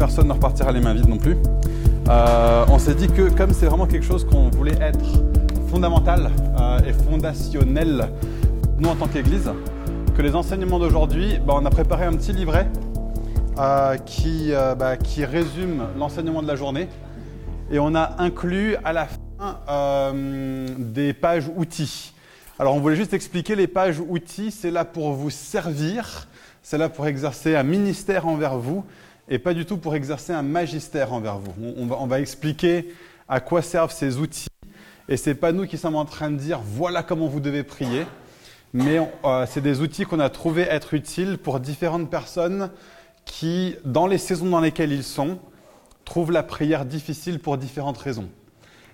personne ne repartira les mains vides non plus. Euh, on s'est dit que comme c'est vraiment quelque chose qu'on voulait être fondamental euh, et fondationnel, nous en tant qu'Église, que les enseignements d'aujourd'hui, bah, on a préparé un petit livret euh, qui, bah, qui résume l'enseignement de la journée. Et on a inclus à la fin des pages outils. Alors on voulait juste expliquer les pages outils, c'est là pour vous servir, c'est là pour exercer un ministère envers vous et pas du tout pour exercer un magistère envers vous. On, va, expliquer à quoi servent ces outils et c'est pas nous qui sommes en train de dire voilà comment vous devez prier, mais euh, c'est des outils qu'on a trouvé être utiles pour différentes personnes qui, dans les saisons dans lesquelles ils sont, trouvent la prière difficile pour différentes raisons.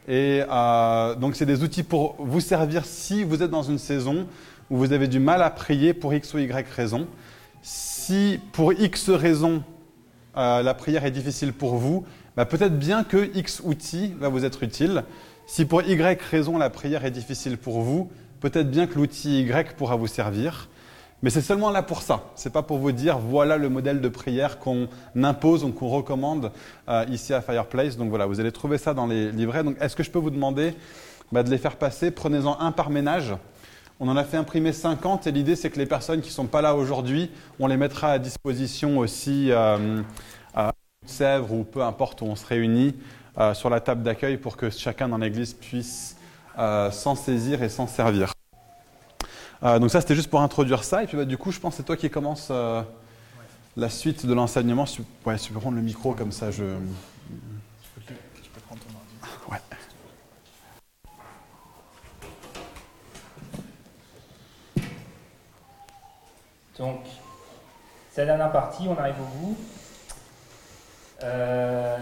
Et euh, donc, c'est des outils pour vous servir si vous êtes dans une saison où vous avez du mal à prier pour X ou Y raison. Si pour X raison, euh, la prière est difficile pour vous, bah, peut-être bien que X outil va vous être utile. Si pour Y raison, la prière est difficile pour vous, peut-être bien que l'outil Y pourra vous servir. Mais c'est seulement là pour ça. C'est pas pour vous dire voilà le modèle de prière qu'on impose ou qu'on recommande euh, ici à Fireplace. Donc voilà, vous allez trouver ça dans les livrets. Donc est-ce que je peux vous demander bah, de les faire passer? Prenez-en un par ménage. On en a fait imprimer 50 et l'idée c'est que les personnes qui ne sont pas là aujourd'hui, on les mettra à disposition aussi euh, à Sèvres ou peu importe où on se réunit euh, sur la table d'accueil pour que chacun dans l'église puisse s'en saisir et s'en servir. Euh, donc ça, c'était juste pour introduire ça. Et puis bah, du coup, je pense que c'est toi qui commence euh, la suite de l'enseignement. Tu peux prendre le micro comme ça, je... Je peux, prendre ton ordi. Ouais. Donc, c'est la dernière partie, on arrive au bout. Euh,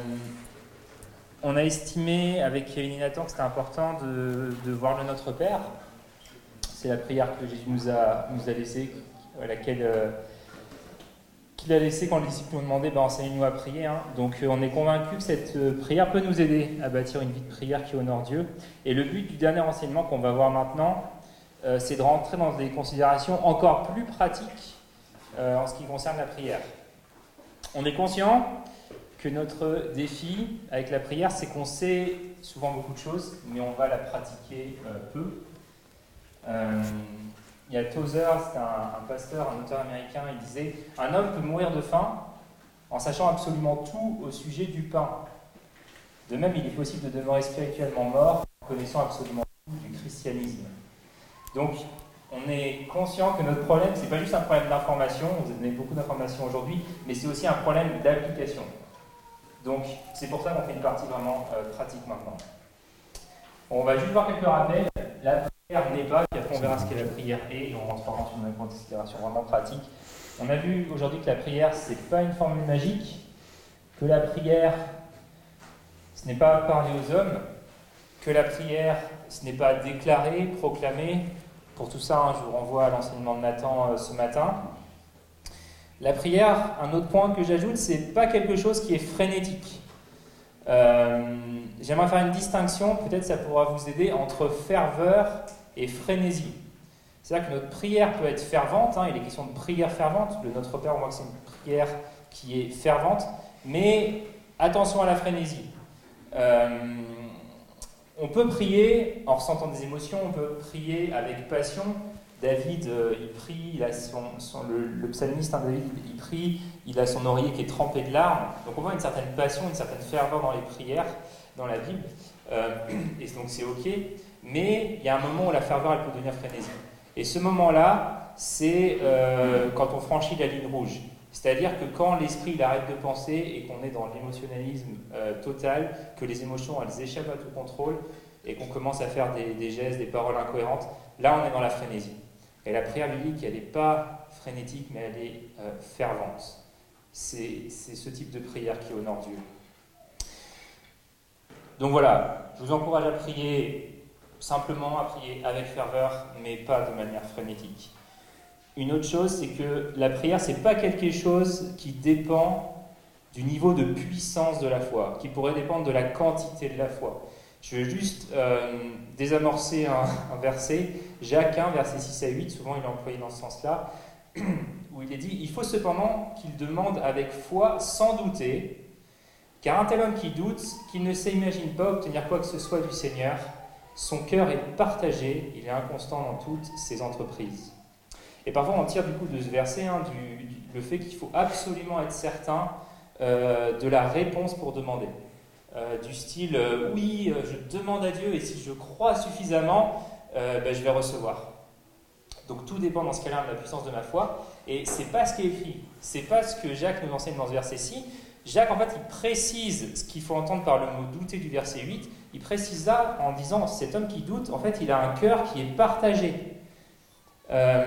on a estimé avec Kevin Nathan que c'était important de, de voir le Notre Père c'est la prière que Jésus nous a, nous a laissée, laquelle euh, qu'il a laissée quand les disciples nous demandaient ben, enseignez-nous à prier. Hein. Donc euh, on est convaincu que cette prière peut nous aider à bâtir une vie de prière qui honore Dieu. Et le but du dernier enseignement qu'on va voir maintenant, c'est de rentrer dans des considérations encore plus pratiques en ce qui concerne la prière. On est conscient que notre défi avec la prière, c'est qu'on sait souvent beaucoup de choses, mais on va la pratiquer peu. Euh, il y a Tozer, c'est un, pasteur, un auteur américain, il disait Un homme peut mourir de faim en sachant absolument tout au sujet du pain. De même, il est possible de demeurer spirituellement mort en connaissant absolument tout du christianisme. Donc, on est conscient que notre problème, ce n'est pas juste un problème d'information, vous avez donné beaucoup d'informations aujourd'hui, mais c'est aussi un problème d'application. Donc, c'est pour ça qu'on fait une partie vraiment euh, pratique maintenant. On va juste voir quelques rappels. La prière n'est pas, puis après on verra ce qu'est la prière et, on rentrera sur une considération vraiment pratique. On a vu aujourd'hui que la prière, ce n'est pas une formule magique, que la prière, ce n'est pas parler aux hommes, que la prière, ce n'est pas déclarer, proclamer. Pour tout ça, hein, je vous renvoie à l'enseignement de Nathan euh, ce matin. La prière, un autre point que j'ajoute, c'est pas quelque chose qui est frénétique. Euh, j'aimerais faire une distinction, peut-être ça pourra vous aider, entre ferveur et frénésie. C'est-à-dire que notre prière peut être fervente, hein, il est question de prière fervente, le Notre Père, on voit que c'est une prière qui est fervente, mais attention à la frénésie. Euh, on peut prier en ressentant des émotions, on peut prier avec passion, David, euh, il prie, il a son, le, psalmiste, hein, David, il prie, il a son oreiller qui est trempé de larmes. Donc on voit une certaine passion, une certaine ferveur dans les prières, dans la Bible. Euh, et donc c'est ok. Mais il y a un moment où la ferveur, elle peut devenir frénésie. Et ce moment-là, c'est euh, quand on franchit la ligne rouge. C'est-à-dire que quand l'esprit arrête de penser et qu'on est dans l'émotionnalisme total, que les émotions elles échappent à tout contrôle et qu'on commence à faire des, des gestes, des paroles incohérentes, là on est dans la frénésie. Et la prière biblique, elle n'est pas frénétique, mais elle est euh, fervente. C'est ce type de prière qui honore Dieu. Donc voilà, je vous encourage à prier simplement, à prier avec ferveur, mais pas de manière frénétique. Une autre chose, c'est que la prière, ce n'est pas quelque chose qui dépend du niveau de puissance de la foi, qui pourrait dépendre de la quantité de la foi. Je vais juste euh, désamorcer un, verset, Jacques 1, verset 6 à 8, souvent il est employé dans ce sens-là, où il est dit Il faut cependant qu'il demande avec foi, sans douter, Car un tel homme qui doute, qui ne s'imagine pas obtenir quoi que ce soit du Seigneur, son cœur est partagé, il est inconstant dans toutes ses entreprises. Et parfois on tire du coup de ce verset hein, le fait qu'il faut absolument être certain euh, de la réponse pour demander. Euh, du style euh, oui, je demande à Dieu et si je crois suffisamment, ben, je vais recevoir. Donc tout dépend dans ce cas-là de la puissance de ma foi. Et c'est pas ce qui est écrit. C'est pas ce que Jacques nous enseigne dans ce verset-ci. Jacques, en fait, il précise ce qu'il faut entendre par le mot douter du verset 8. Il précise ça en disant cet homme qui doute, en fait, il a un cœur qui est partagé. Euh,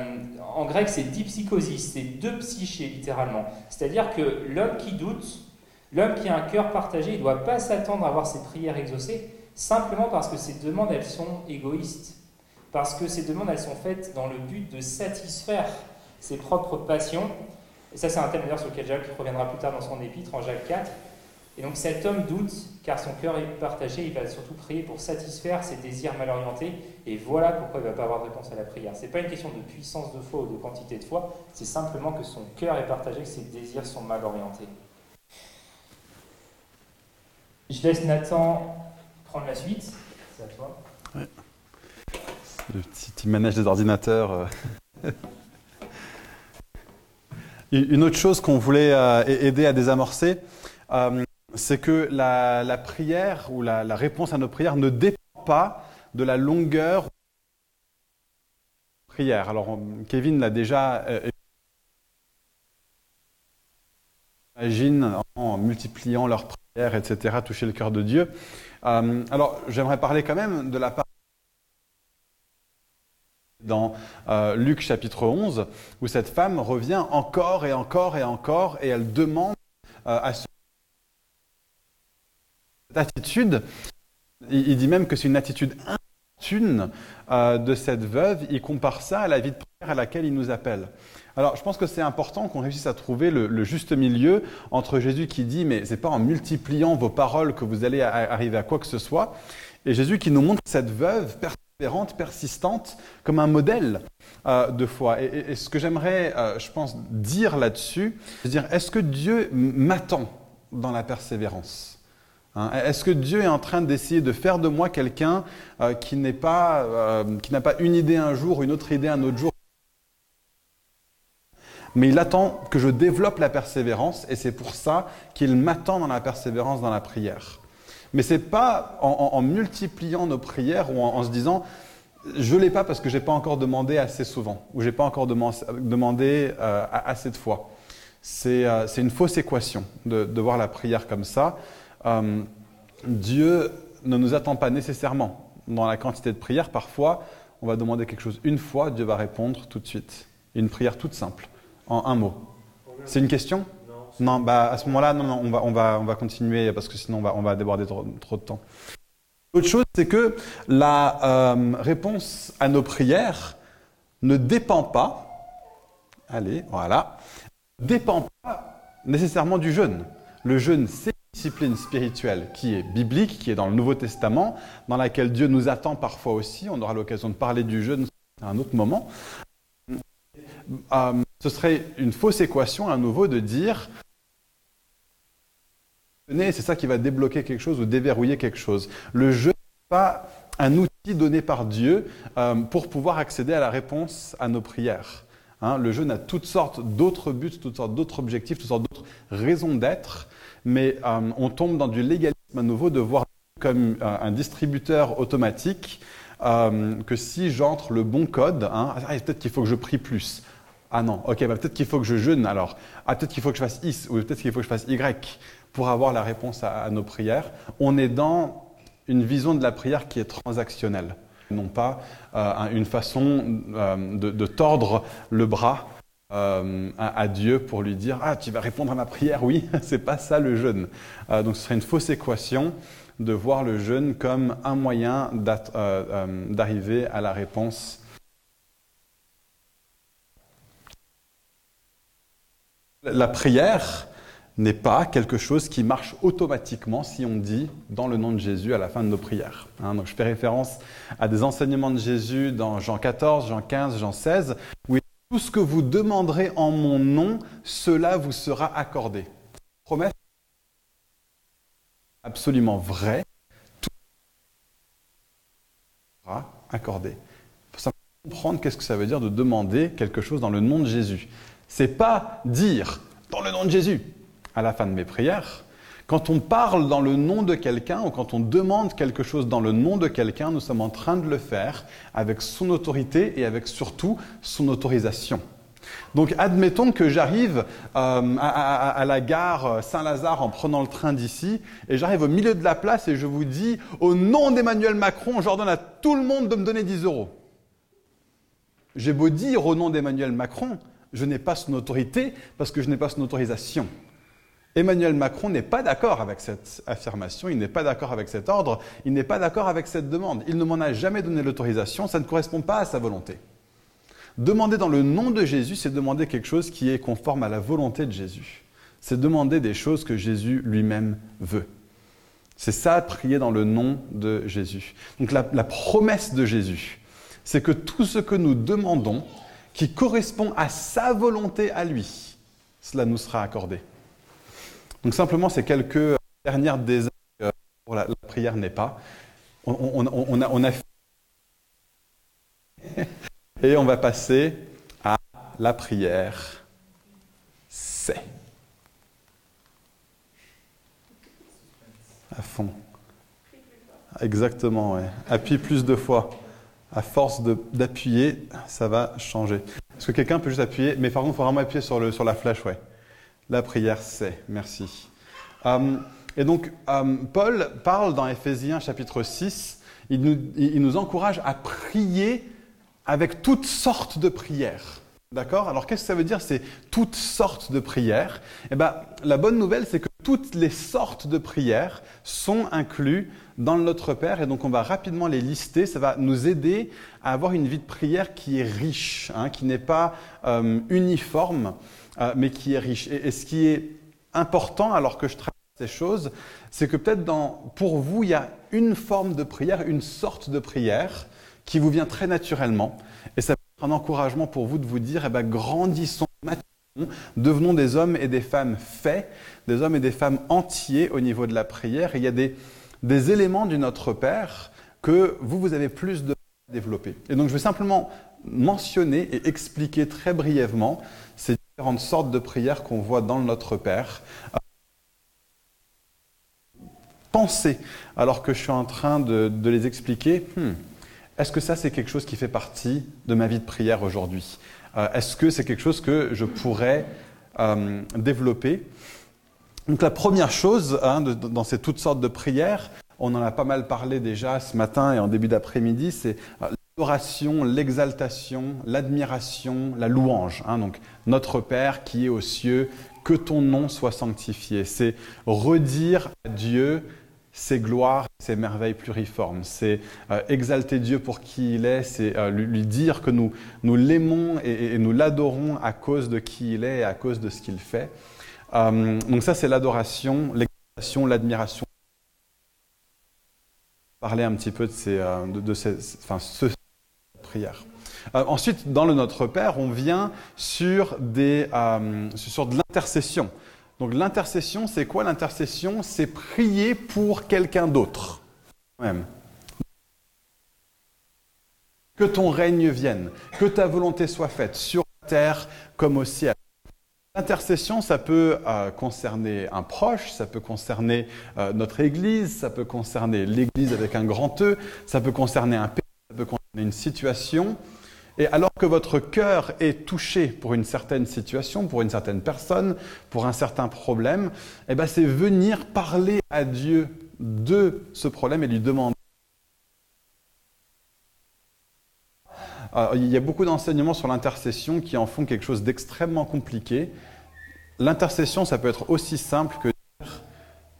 en grec, c'est dipsychosis, c'est deux psychés littéralement. C'est-à-dire que l'homme qui doute, l'homme qui a un cœur partagé, il ne doit pas s'attendre à avoir ses prières exaucées, simplement parce que ses demandes, elles sont égoïstes. Parce que ces demandes, elles sont faites dans le but de satisfaire ses propres passions. Et ça, c'est un thème d'ailleurs sur lequel Jacques reviendra plus tard dans son épître, en Jacques 4. Et donc cet homme doute, car son cœur est partagé, il va surtout prier pour satisfaire ses désirs mal orientés, et voilà pourquoi il ne va pas avoir de réponse à la prière. Ce n'est pas une question de puissance de foi ou de quantité de foi, c'est simplement que son cœur est partagé, que ses désirs sont mal orientés. Je laisse Nathan prendre la suite, c'est à toi. Le petit manège des ordinateurs. Euh. Une autre chose qu'on voulait euh, aider à désamorcer, euh, c'est que la, prière ou la, réponse à nos prières ne dépend pas de la longueur de la prière. Alors, Kevin l'a déjà imagine en multipliant leurs prières, etc., toucher le cœur de Dieu. alors, j'aimerais parler quand même de la part dans euh, Luc chapitre 11, où cette femme revient encore et encore et encore, et elle demande euh, à cette attitude, il, dit même que c'est une attitude importune euh, de cette veuve, il compare ça à la vie de prière à laquelle il nous appelle. Alors, je pense que c'est important qu'on réussisse à trouver le, juste milieu entre Jésus qui dit, mais c'est pas en multipliant vos paroles que vous allez arriver à quoi que ce soit, et Jésus qui nous montre cette veuve persévérante, persistante, comme un modèle euh, de foi. Et, ce que j'aimerais, euh, je pense, dire là-dessus, c'est dire, est-ce que Dieu m'attend dans la persévérance? Hein? Est-ce que Dieu est en train d'essayer de faire de moi quelqu'un euh, qui n'est pas, qui n'a pas une idée un jour, une autre idée un autre jour? Mais il attend que je développe la persévérance et c'est pour ça qu'il m'attend dans la persévérance dans la prière. Mais ce n'est pas en, multipliant nos prières ou en, se disant je l'ai pas parce que je n'ai pas encore demandé assez souvent ou je n'ai pas encore demandé euh, assez de fois. Euh, c'est une fausse équation de, voir la prière comme ça. Euh, Dieu ne nous attend pas nécessairement dans la quantité de prières. Parfois, on va demander quelque chose une fois, Dieu va répondre tout de suite. Une prière toute simple, en un mot. C'est une question? Non, bah, à ce moment-là, non, non, on va, on, va, on va continuer parce que sinon on va, on va déborder trop, de temps. L'autre chose, c'est que la euh, réponse à nos prières ne dépend pas, allez, voilà, dépend pas nécessairement du jeûne. Le jeûne, c'est discipline spirituelle qui est biblique, qui est dans le Nouveau Testament, dans laquelle Dieu nous attend parfois aussi. On aura l'occasion de parler du jeûne à un autre moment. Euh, ce serait une fausse équation à nouveau de dire c'est ça qui va débloquer quelque chose ou déverrouiller quelque chose. Le jeu n'est pas un outil donné par Dieu euh, pour pouvoir accéder à la réponse à nos prières. Hein. le jeu a toutes sortes d'autres buts, toutes sortes d'autres objectifs, toutes sortes d'autres raisons d'être, mais euh, on tombe dans du légalisme à nouveau de voir comme euh, un distributeur automatique que si j'entre le bon code, hein, ah, peut-être qu'il faut que je prie plus. Ah non, ok, bah, peut-être qu'il faut que je jeûne alors. Ah, peut-être qu'il faut que je fasse X ou peut-être qu'il faut que je fasse Y pour avoir la réponse à, nos prières. On est dans une vision de la prière qui est transactionnelle, non pas euh, une façon euh, de, tordre le bras euh, à, Dieu pour lui dire Ah, tu vas répondre à ma prière Oui, c'est pas ça le jeûne. donc ce serait une fausse équation de voir le jeûne comme un moyen d'arriver à la réponse. La prière, n'est pas quelque chose qui marche automatiquement si on dit dans le nom de Jésus à la fin de nos prières. Hein. donc je fais référence à des enseignements de Jésus dans Jean 14, Jean 15, Jean 16, où tout ce que vous demanderez en mon nom, cela vous sera accordé. Promesse? Absolument vrai, tout sera accordé. Il faut comprendre qu'est-ce que ça veut dire de demander quelque chose dans le nom de Jésus. C'est pas dire dans le nom de Jésus à la fin de mes prières. Quand on parle dans le nom de quelqu'un ou quand on demande quelque chose dans le nom de quelqu'un, nous sommes en train de le faire avec son autorité et avec surtout son autorisation. Donc admettons que j'arrive euh, à, la gare Saint-Lazare en prenant le train d'ici, et j'arrive au milieu de la place et je vous dis, au nom d'Emmanuel Macron, j'ordonne à tout le monde de me donner 10 euros. J'ai beau dire au nom d'Emmanuel Macron, je n'ai pas son autorité parce que je n'ai pas son autorisation. Emmanuel Macron n'est pas d'accord avec cette affirmation, il n'est pas d'accord avec cet ordre, il n'est pas d'accord avec cette demande. Il ne m'en a jamais donné l'autorisation, ça ne correspond pas à sa volonté. Demander dans le nom de Jésus, c'est demander quelque chose qui est conforme à la volonté de Jésus. C'est demander des choses que Jésus lui-même veut. C'est ça, prier dans le nom de Jésus. Donc la, la promesse de Jésus, c'est que tout ce que nous demandons, qui correspond à sa volonté à lui, cela nous sera accordé. Donc simplement, ces quelques dernières des pour la, prière n'est pas. On, a, on a et on va passer à la prière. C'est. À fond. Exactement, ouais. Appuie plus de fois. À force d'appuyer, ça va changer. Est-ce que quelqu'un peut juste appuyer? Mais par contre, il faut vraiment appuyer sur, le, sur la flèche, ouais. La prière, c'est. Merci. Euh, et donc, euh, Paul parle dans Éphésiens chapitre 6, il nous, encourage à prier avec toutes sortes de prières. D'accord? Alors qu'est-ce que ça veut dire C'est toutes sortes de prières? Eh bien, la bonne nouvelle, c'est que toutes les sortes de prières sont incluses dans Notre Père, et donc on va rapidement les lister. Ça va nous aider à avoir une vie de prière qui est riche, hein, qui n'est pas euh, uniforme, euh, mais qui est riche. Et, ce qui est important, alors que je traite ces choses, c'est que peut-être pour vous, il y a une forme de prière, une sorte de prière qui vous vient très naturellement. Et ça peut être un encouragement pour vous de vous dire, eh ben, grandissons, maturons, devenons des hommes et des femmes faits, des hommes et des femmes entiers au niveau de la prière. Il y a des, éléments du Notre Père que vous, vous avez plus de développer. Et donc je vais simplement mentionner et expliquer très brièvement différentes sortes de prières qu'on voit dans Notre Père. Pensez, alors que je suis en train de, les expliquer, hmm, est-ce que ça, c'est quelque chose qui fait partie de ma vie de prière aujourd'hui? Euh, Est-ce que c'est quelque chose que je pourrais euh, développer? Donc la première chose hein, dans ces toutes sortes de prières, on en a pas mal parlé déjà ce matin et en début d'après-midi, c'est euh, l'adoration, l'exaltation, l'admiration, la louange. Hein. donc notre Père qui est aux cieux, que ton nom soit sanctifié. C'est redire à Dieu ses gloires, ses merveilles pluriformes. C'est euh, exalter Dieu pour qui il est, c'est euh, lui, dire que nous, l'aimons et, nous l'adorons à cause de qui il est et à cause de ce qu'il fait. Euh, donc ça, c'est l'adoration, l'exaltation, l'admiration. Parler un petit peu de ces, de, ces, enfin, ce prière. ensuite, dans le Notre Père, on vient sur, des, sur de l'intercession. Donc l'intercession, c'est quoi l'intercession? C'est prier pour quelqu'un d'autre. Que ton règne vienne, que ta volonté soit faite sur la terre comme au ciel. L'intercession, ça peut euh, concerner un proche, ça peut concerner euh, notre Église, ça peut concerner l'Église avec un grand E, ça peut concerner un pays, ça peut concerner une situation. Et alors que votre cœur est touché pour une certaine situation, pour une certaine personne, pour un certain problème, eh ben c'est venir parler à Dieu de ce problème et lui demander. il y a beaucoup d'enseignements sur l'intercession qui en font quelque chose d'extrêmement compliqué. L'intercession, ça peut être aussi simple que dire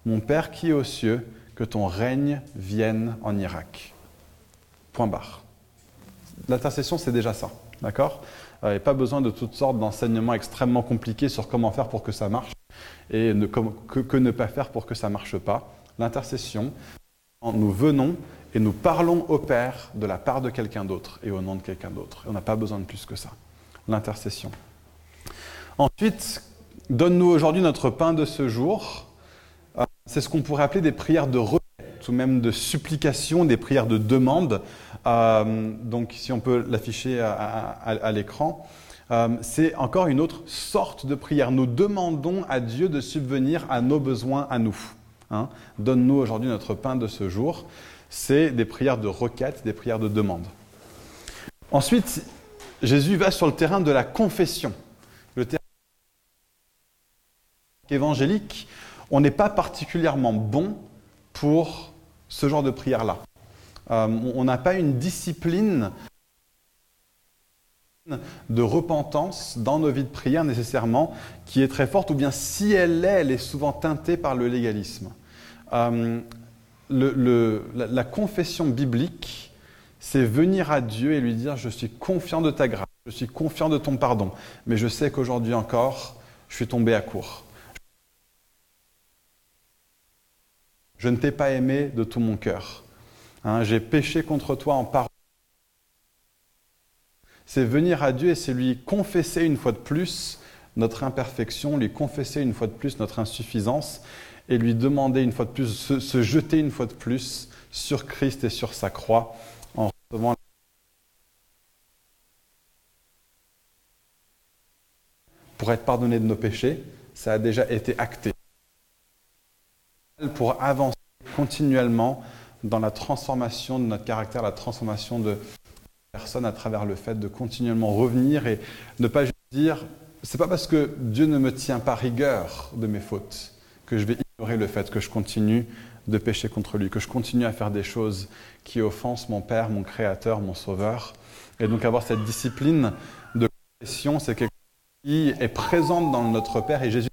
Mon Père qui est aux cieux, que ton règne vienne en Irak. Point barre. L'intercession, c'est déjà ça. D'accord? Il n'y a pas besoin de toutes sortes d'enseignements extrêmement compliqués sur comment faire pour que ça marche et que, ne pas faire pour que ça ne marche pas. L'intercession, nous venons et nous parlons au Père de la part de quelqu'un d'autre et au nom de quelqu'un d'autre. On n'a pas besoin de plus que ça. L'intercession. Ensuite, donne-nous aujourd'hui notre pain de ce jour. Euh, C'est ce qu'on pourrait appeler des prières de requête ou même de supplication, des prières de demande. Euh, donc, si on peut l'afficher à, l'écran, euh, c'est encore une autre sorte de prière. Nous demandons à Dieu de subvenir à nos besoins à nous. Hein. Donne-nous aujourd'hui notre pain de ce jour. C'est des prières de requête, des prières de demande. Ensuite, Jésus va sur le terrain de la confession. Le terrain évangélique, on n'est pas particulièrement bon pour ce genre de prière-là. Euh, on n'a pas une discipline de repentance dans nos vies de prière nécessairement qui est très forte, ou bien si elle l'est, elle est souvent teintée par le légalisme. Euh, la, confession biblique, c'est venir à Dieu et lui dire je suis confiant de ta grâce, je suis confiant de ton pardon, mais je sais qu'aujourd'hui encore, je suis tombé à court. Je ne t'ai pas aimé de tout mon cœur. Hein, j'ai péché contre toi en parole. C'est venir à Dieu et c'est lui confesser une fois de plus notre imperfection, lui confesser une fois de plus notre insuffisance et lui demander une fois de plus, se, jeter une fois de plus sur Christ et sur sa croix en recevant pour être pardonné de nos péchés, ça a déjà été acté. Pour avancer continuellement dans la transformation de notre caractère, la transformation de personne à travers le fait de continuellement revenir et ne pas juste dire c'est pas parce que Dieu ne me tient pas rigueur de mes fautes que je vais ignorer le fait que je continue de pécher contre lui, que je continue à faire des choses qui offensent mon Père, mon Créateur, mon Sauveur. Et donc avoir cette discipline de confession, c'est quelque chose qui est présente dans notre Père et Jésus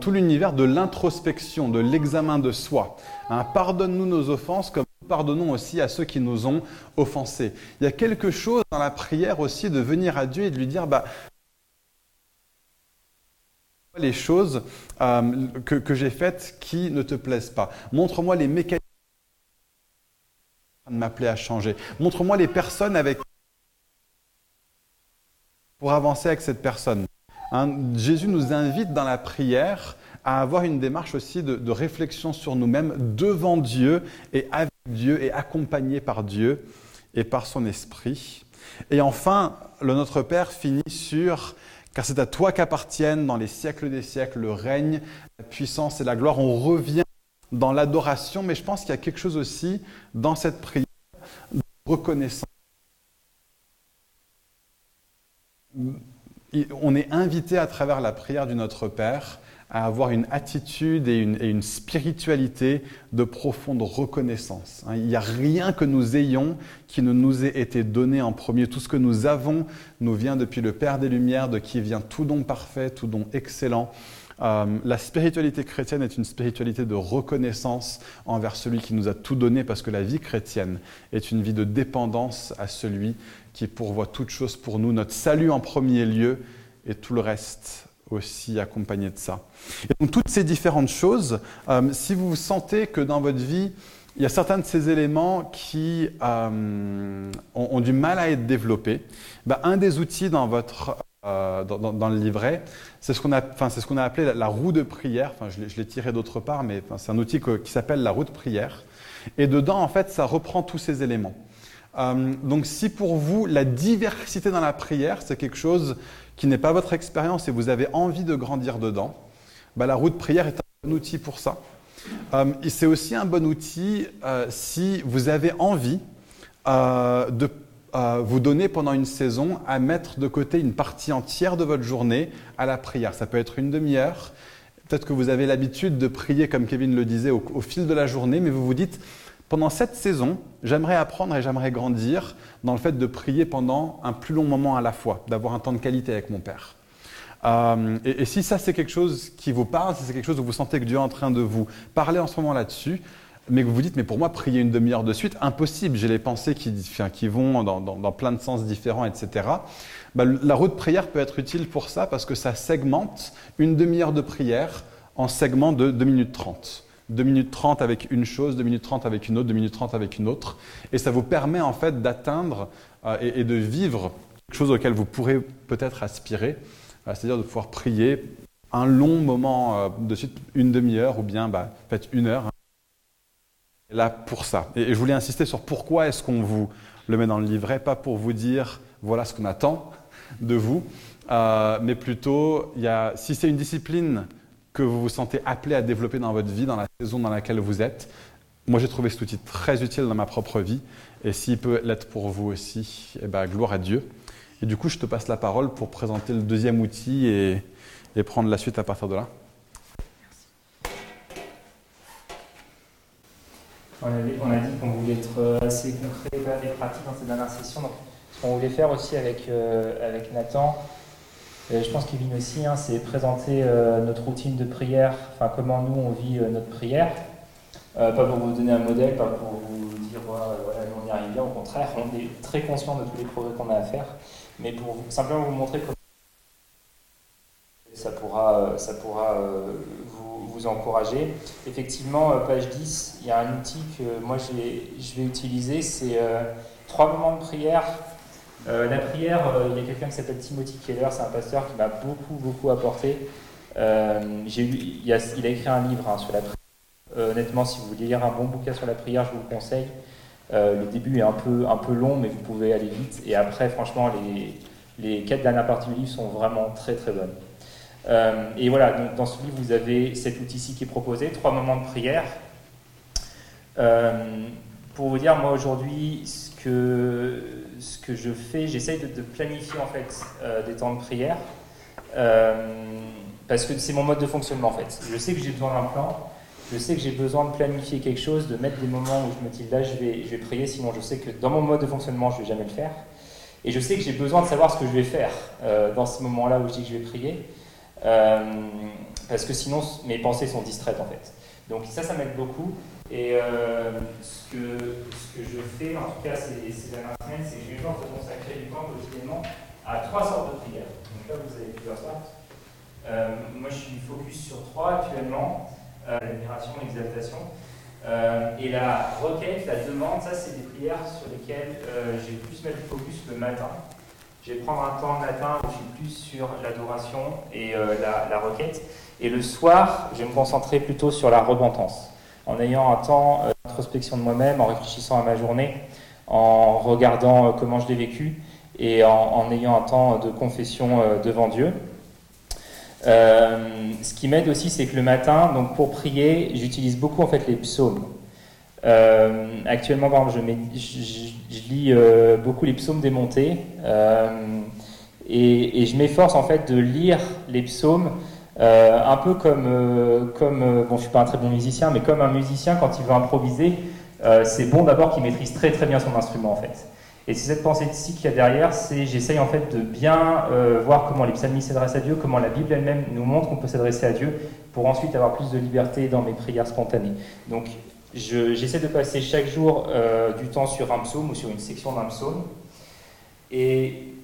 tout l'univers de l'introspection, de l'examen de soi. Hein, pardonne-nous nos offenses comme nous pardonnons aussi à ceux qui nous ont offensés. Il y a quelque chose dans la prière aussi de venir à Dieu et de lui dire, bah, les choses euh, que, que j'ai faites qui ne te plaisent pas. Montre-moi les mécanismes de m'appeler à changer. Montre-moi les personnes avec pour avancer avec cette personne. Hein, Jésus nous invite dans la prière à avoir une démarche aussi de, réflexion sur nous-mêmes devant Dieu et avec Dieu et accompagné par Dieu et par son esprit. Et enfin, le Notre Père finit sur car c'est à toi qu'appartiennent dans les siècles des siècles le règne, la puissance et la gloire. On revient dans l'adoration, mais je pense qu'il y a quelque chose aussi dans cette prière de reconnaissance on est invité à travers la prière du Notre Père à avoir une attitude et une, spiritualité de profonde reconnaissance. Hein, il n'y a rien que nous ayons qui ne nous ait été donné en premier. Tout ce que nous avons nous vient depuis le Père des Lumières, de qui vient tout don parfait, tout don excellent. Euh, la spiritualité chrétienne est une spiritualité de reconnaissance envers celui qui nous a tout donné, parce que la vie chrétienne est une vie de dépendance à celui qui pourvoit toutes choses pour nous, notre salut en premier lieu et tout le reste aussi accompagné de ça. Et donc toutes ces différentes choses, euh, si vous sentez que dans votre vie, il y a certains de ces éléments qui euh, ont, du mal à être développés, ben, un des outils dans, votre, euh, dans, le livret, c'est ce qu'on a, enfin, ce a appelé la, roue de prière. Enfin, je l'ai tiré d'autre part, mais c'est un outil qui s'appelle la roue de prière. Et dedans, en fait, ça reprend tous ces éléments. Euh, donc si pour vous, la diversité dans la prière, c'est quelque chose qui n'est pas votre expérience et vous avez envie de grandir dedans, bah, la roue de prière est un bon outil pour ça. Euh, c'est aussi un bon outil euh, si vous avez envie de vous donner pendant une saison à mettre de côté une partie entière de votre journée à la prière. Ça peut être une demi-heure. Peut-être que vous avez l'habitude de prier, comme Kevin le disait, au fil de la journée, mais vous vous dites, pendant cette saison, j'aimerais apprendre et j'aimerais grandir dans le fait de prier pendant un plus long moment à la fois, d'avoir un temps de qualité avec mon Père. Euh, et, si ça c'est quelque chose qui vous parle, si c'est quelque chose où vous sentez que Dieu est en train de vous parler en ce moment là-dessus, mais que vous vous dites, mais pour moi, prier une demi-heure de suite, impossible, j'ai les pensées qui, vont dans, plein de sens différents, etc. Bah, la route prière peut être utile pour ça parce que ça segmente une demi-heure de prière en segments de 2 minutes 30. 2 minutes 30 avec une chose, 2 minutes 30 avec une autre, 2 minutes 30 avec une autre. Et ça vous permet en fait d'atteindre euh, et, de vivre quelque chose auquel vous pourrez peut-être aspirer, euh, c'est-à-dire de pouvoir prier un long moment euh, de suite, une demi-heure ou bien bah, peut-être une heure. Là pour ça. Et, je voulais insister sur pourquoi est-ce qu'on vous le met dans le livret, pas pour vous dire voilà ce qu'on attend de vous, mais plutôt il y a, si c'est une discipline que vous vous sentez appelé à développer dans votre vie, dans la saison dans laquelle vous êtes, moi j'ai trouvé cet outil très utile dans ma propre vie, et s'il peut l'être pour vous aussi, eh ben, gloire à Dieu. Et du coup, je te passe la parole pour présenter le deuxième outil et, et prendre la suite à partir de là. On, a dit qu'on voulait être euh, assez concret et pratique dans cette dernière session. Donc, ce qu'on voulait faire aussi avec, euh, avec Nathan, je pense Kevin aussi, hein, c'est présenter euh, notre routine de prière, enfin comment nous on vit notre prière. pas pour vous donner un modèle, pas pour vous dire voilà, on y arrive bien, au contraire, on est très conscient de tous les progrès qu'on a à faire, mais pour simplement vous montrer comment ça pourra, ça pourra vous, vous, encourager. Effectivement, euh, page 10, il y a un outil que moi je vais, utiliser, c'est euh, trois moments de prière. Euh, la prière, il y a quelqu'un qui s'appelle Timothy Keller, c'est un pasteur qui m'a beaucoup, beaucoup apporté. j'ai il, a, il, a, écrit un livre hein, sur la prière. honnêtement, si vous voulez lire un bon bouquin sur la prière, je vous le conseille. le début est un peu, un peu long, mais vous pouvez aller vite. Et après, franchement, les, les quatre dernières parties du livre sont vraiment très très bonnes. Euh, et voilà, donc dans ce livre, vous avez cet outil-ci qui est proposé, trois moments de prière. Euh, pour vous dire, moi aujourd'hui, ce que, ce que je fais, j'essaye de, planifier en fait euh, des temps de prière. parce que c'est mon mode de fonctionnement en fait. Je sais que j'ai besoin d'un plan, je sais que j'ai besoin de planifier quelque chose, de mettre des moments où je me dis là je vais, je vais prier, sinon je sais que dans mon mode de fonctionnement je ne vais jamais le faire. Et je sais que j'ai besoin de savoir ce que je vais faire dans ces moments-là où je dis que je vais prier. Euh, parce que sinon mes pensées sont distraites en fait. Donc ça, ça m'aide beaucoup. Et euh, ce, que, ce, que, je fais, en tout cas ces, ces dernières semaines, c'est que j'ai eu temps de consacrer du temps quotidiennement à trois sortes de prières. Donc là, vous avez plusieurs sortes. Euh, moi, je suis focus sur trois actuellement l'admiration, l'exaltation. et la requête, la demande, ça, c'est des prières sur lesquelles j'ai plus mettre le focus le matin. Je vais prendre un temps le matin où je suis plus sur l'adoration et euh, la, requête. Et le soir, je vais me concentrer plutôt sur la repentance. En ayant un temps euh, d'introspection de moi-même, en réfléchissant à ma journée, en regardant euh, comment je l'ai vécu et en, ayant un temps de confession devant Dieu. ce qui m'aide aussi, c'est que le matin, donc pour prier, j'utilise beaucoup en fait les psaumes. actuellement, par exemple, je, lis euh, beaucoup les psaumes démontés euh, et, et, je m'efforce en fait de lire les psaumes euh, un peu comme, comme bon, je suis pas un très bon musicien, mais comme un musicien quand il veut improviser, c'est bon d'abord qu'il maîtrise très très bien son instrument en fait. Et c'est cette pensée-ci qu'il y a derrière, c'est j'essaye en fait de bien voir comment les psalmistes s'adressent à Dieu, comment la Bible elle-même nous montre qu'on peut s'adresser à Dieu, pour ensuite avoir plus de liberté dans mes prières spontanées. Donc J'essaie de passer chaque jour euh, du temps sur un psaume ou sur une section d'un psaume. Et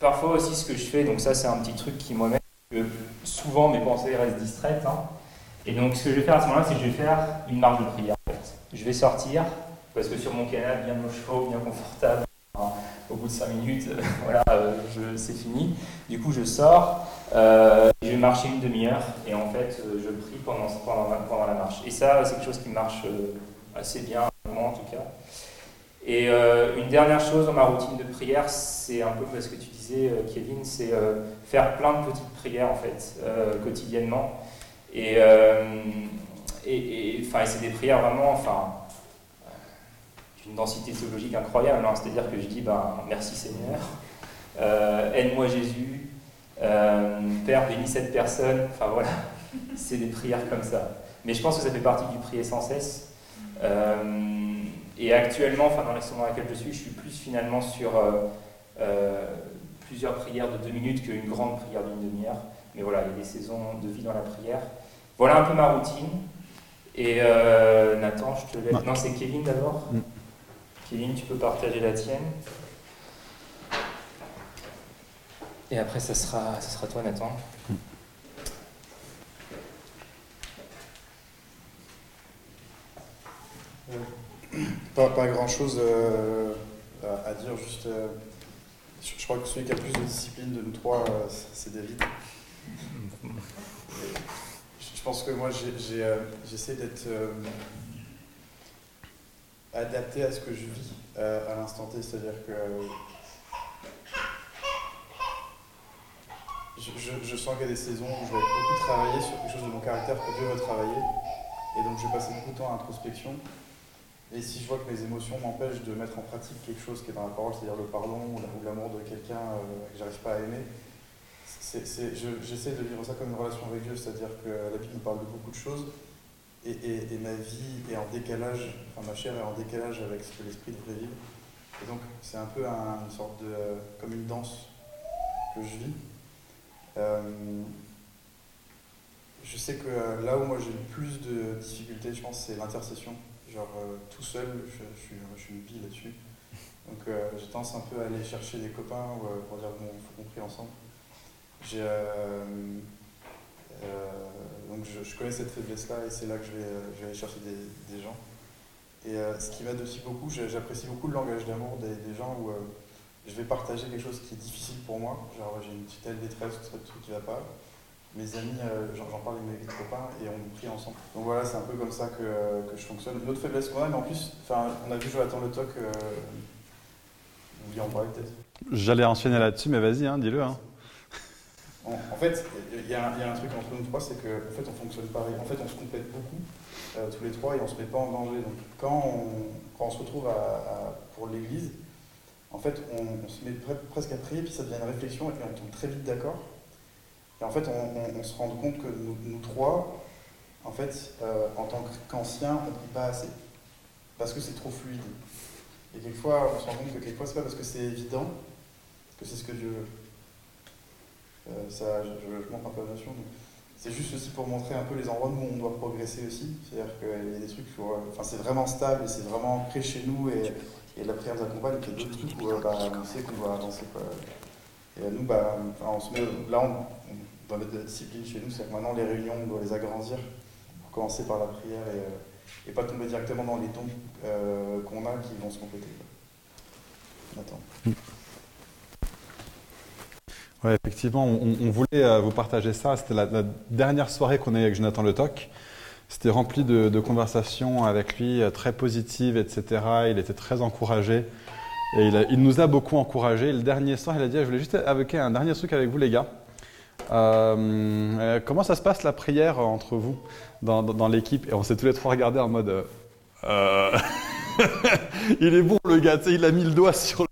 parfois aussi ce que je fais, donc ça c'est un petit truc qui moi-même, que souvent mes pensées restent distraites. Hein. Et donc ce que je vais faire à ce moment-là, c'est que je vais faire une marche de prière. En fait. Je vais sortir, parce que sur mon canal, bien au chaud, bien confortable, hein, au bout de 5 minutes, voilà, euh, c'est fini. Du coup, je sors, euh, je vais marcher une demi-heure et en fait, euh, je prie pendant, pendant, pendant, la marche. Et ça, c'est quelque chose qui marche assez bien, moi en tout cas. Et une dernière chose dans ma routine de prière, c'est un peu parce que tu disais, Kevin, c'est faire plein de petites prières en fait, quotidiennement. Et, et, c'est des prières vraiment, enfin, d'une densité théologique incroyable. Hein. C'est-à-dire que je dis, ben, merci Seigneur, aide-moi Jésus, euh, Père, bénis cette personne. Enfin voilà, c'est des prières comme ça. Mais je pense que ça fait partie du prier sans cesse. Euh, et actuellement, enfin dans les saisons dans lesquelles je suis, je suis plus finalement sur euh, plusieurs prières de deux minutes qu'une grande prière d'une demi-heure. Mais voilà, il y a des saisons de vie dans la prière. Voilà un peu ma routine. Et Nathan, je te laisse. Non, c'est Kevin d'abord. Mm. Kevin, tu peux partager la tienne. Et après, ça sera, ça sera toi, Nathan. Pas, pas grand chose euh, à dire, juste. Euh, Je, crois que celui qui a plus de discipline de nous trois, euh, c'est David. je pense que moi, j'essaie d'être adapté à ce que je vis à l'instant T, c'est-à-dire que je, sens qu'il y a des saisons où je vais beaucoup travailler sur quelque chose de mon caractère que Dieu veut travailler. Et donc je vais passer beaucoup de temps à introspection. Et si je vois que mes émotions m'empêchent de mettre en pratique quelque chose qui est dans la parole, c'est-à-dire le pardon ou l'amour de quelqu'un euh, que j'arrive pas à aimer, j'essaie de vivre ça comme une relation avec Dieu, c'est-à-dire que la Bible nous parle de beaucoup de choses et, ma vie est en décalage, enfin ma chair est en décalage avec ce que l'esprit devrait vivre. Et donc c'est un peu une sorte de, comme une danse que je vis. Euh, je sais que euh, là où moi j'ai le plus de difficultés, je pense, c'est l'intercession. Genre euh, tout seul, je, suis, je suis une bille là-dessus. Donc j'ai tendance un peu à aller chercher des copains pour dire bon, il faut qu'on prie ensemble. Donc je, connais cette faiblesse-là et c'est là que je vais, je vais aller chercher des, des gens. Et ce qui m'aide aussi beaucoup, j'apprécie beaucoup le langage d'amour des, des, gens où je vais partager quelque chose qui est difficile pour moi, genre j'ai une petite telle détresse, un truc qui va pas. Mes amis, euh, j'en parle avec mes copains et on prie ensemble. Donc voilà, c'est un peu comme ça que, que je fonctionne. Une autre faiblesse qu'on a, mais en plus, on a vu Jonathan Le Toc, euh, vous vouliez en parler peut-être J'allais enchaîner là-dessus, mais vas-y, hein, dis-le. Hein. En, fait, il y, a un truc entre nous trois, c'est qu'en en fait, on fonctionne pareil. En fait, on se complète beaucoup, euh, tous les trois, et on se met pas en danger. Donc quand on, quand on se retrouve à, pour l'église, en fait, on, se met presque à prier, puis ça devient une réflexion, et puis on tombe très vite d'accord. Et en fait, on, se rend compte que nous, trois, en fait, euh, en tant qu'anciens, on ne prie pas assez. Parce que c'est trop fluide. Et quelquefois, on se rend compte que quelquefois, c'est pas parce que c'est évident que c'est ce que Dieu veut. Euh, ça, je, je, montre un peu la notion. C'est juste aussi pour montrer un peu les endroits où on doit progresser aussi. C'est-à-dire qu'il y a des trucs, enfin, c'est vraiment stable et c'est vraiment ancré chez nous. Et, et la prière nous accompagne, il y a d'autres trucs où bah, on sait qu'on doit avancer. Quoi. Et nous, bah, on se met, là, on, dans la discipline chez nous, c'est que maintenant les réunions, on doit les agrandir pour commencer par la prière et, et pas tomber directement dans les dons euh, qu'on a qui vont se compléter. Attends. Ouais, effectivement, on, voulait euh, vous partager ça. C'était la, dernière soirée qu'on a eu avec Jonathan Le Toc. C'était rempli de, conversations avec lui euh, très positives, etc. Il était très encouragé. Et il, nous a beaucoup encouragés. Le dernier soir, il a dit Je voulais juste évoquer un dernier truc avec vous, les gars. Euh, euh, comment ça se passe la prière entre vous dans, l'équipe? Et on s'est tous les trois regardés en mode Il est bon, le gars, il a mis le doigt sur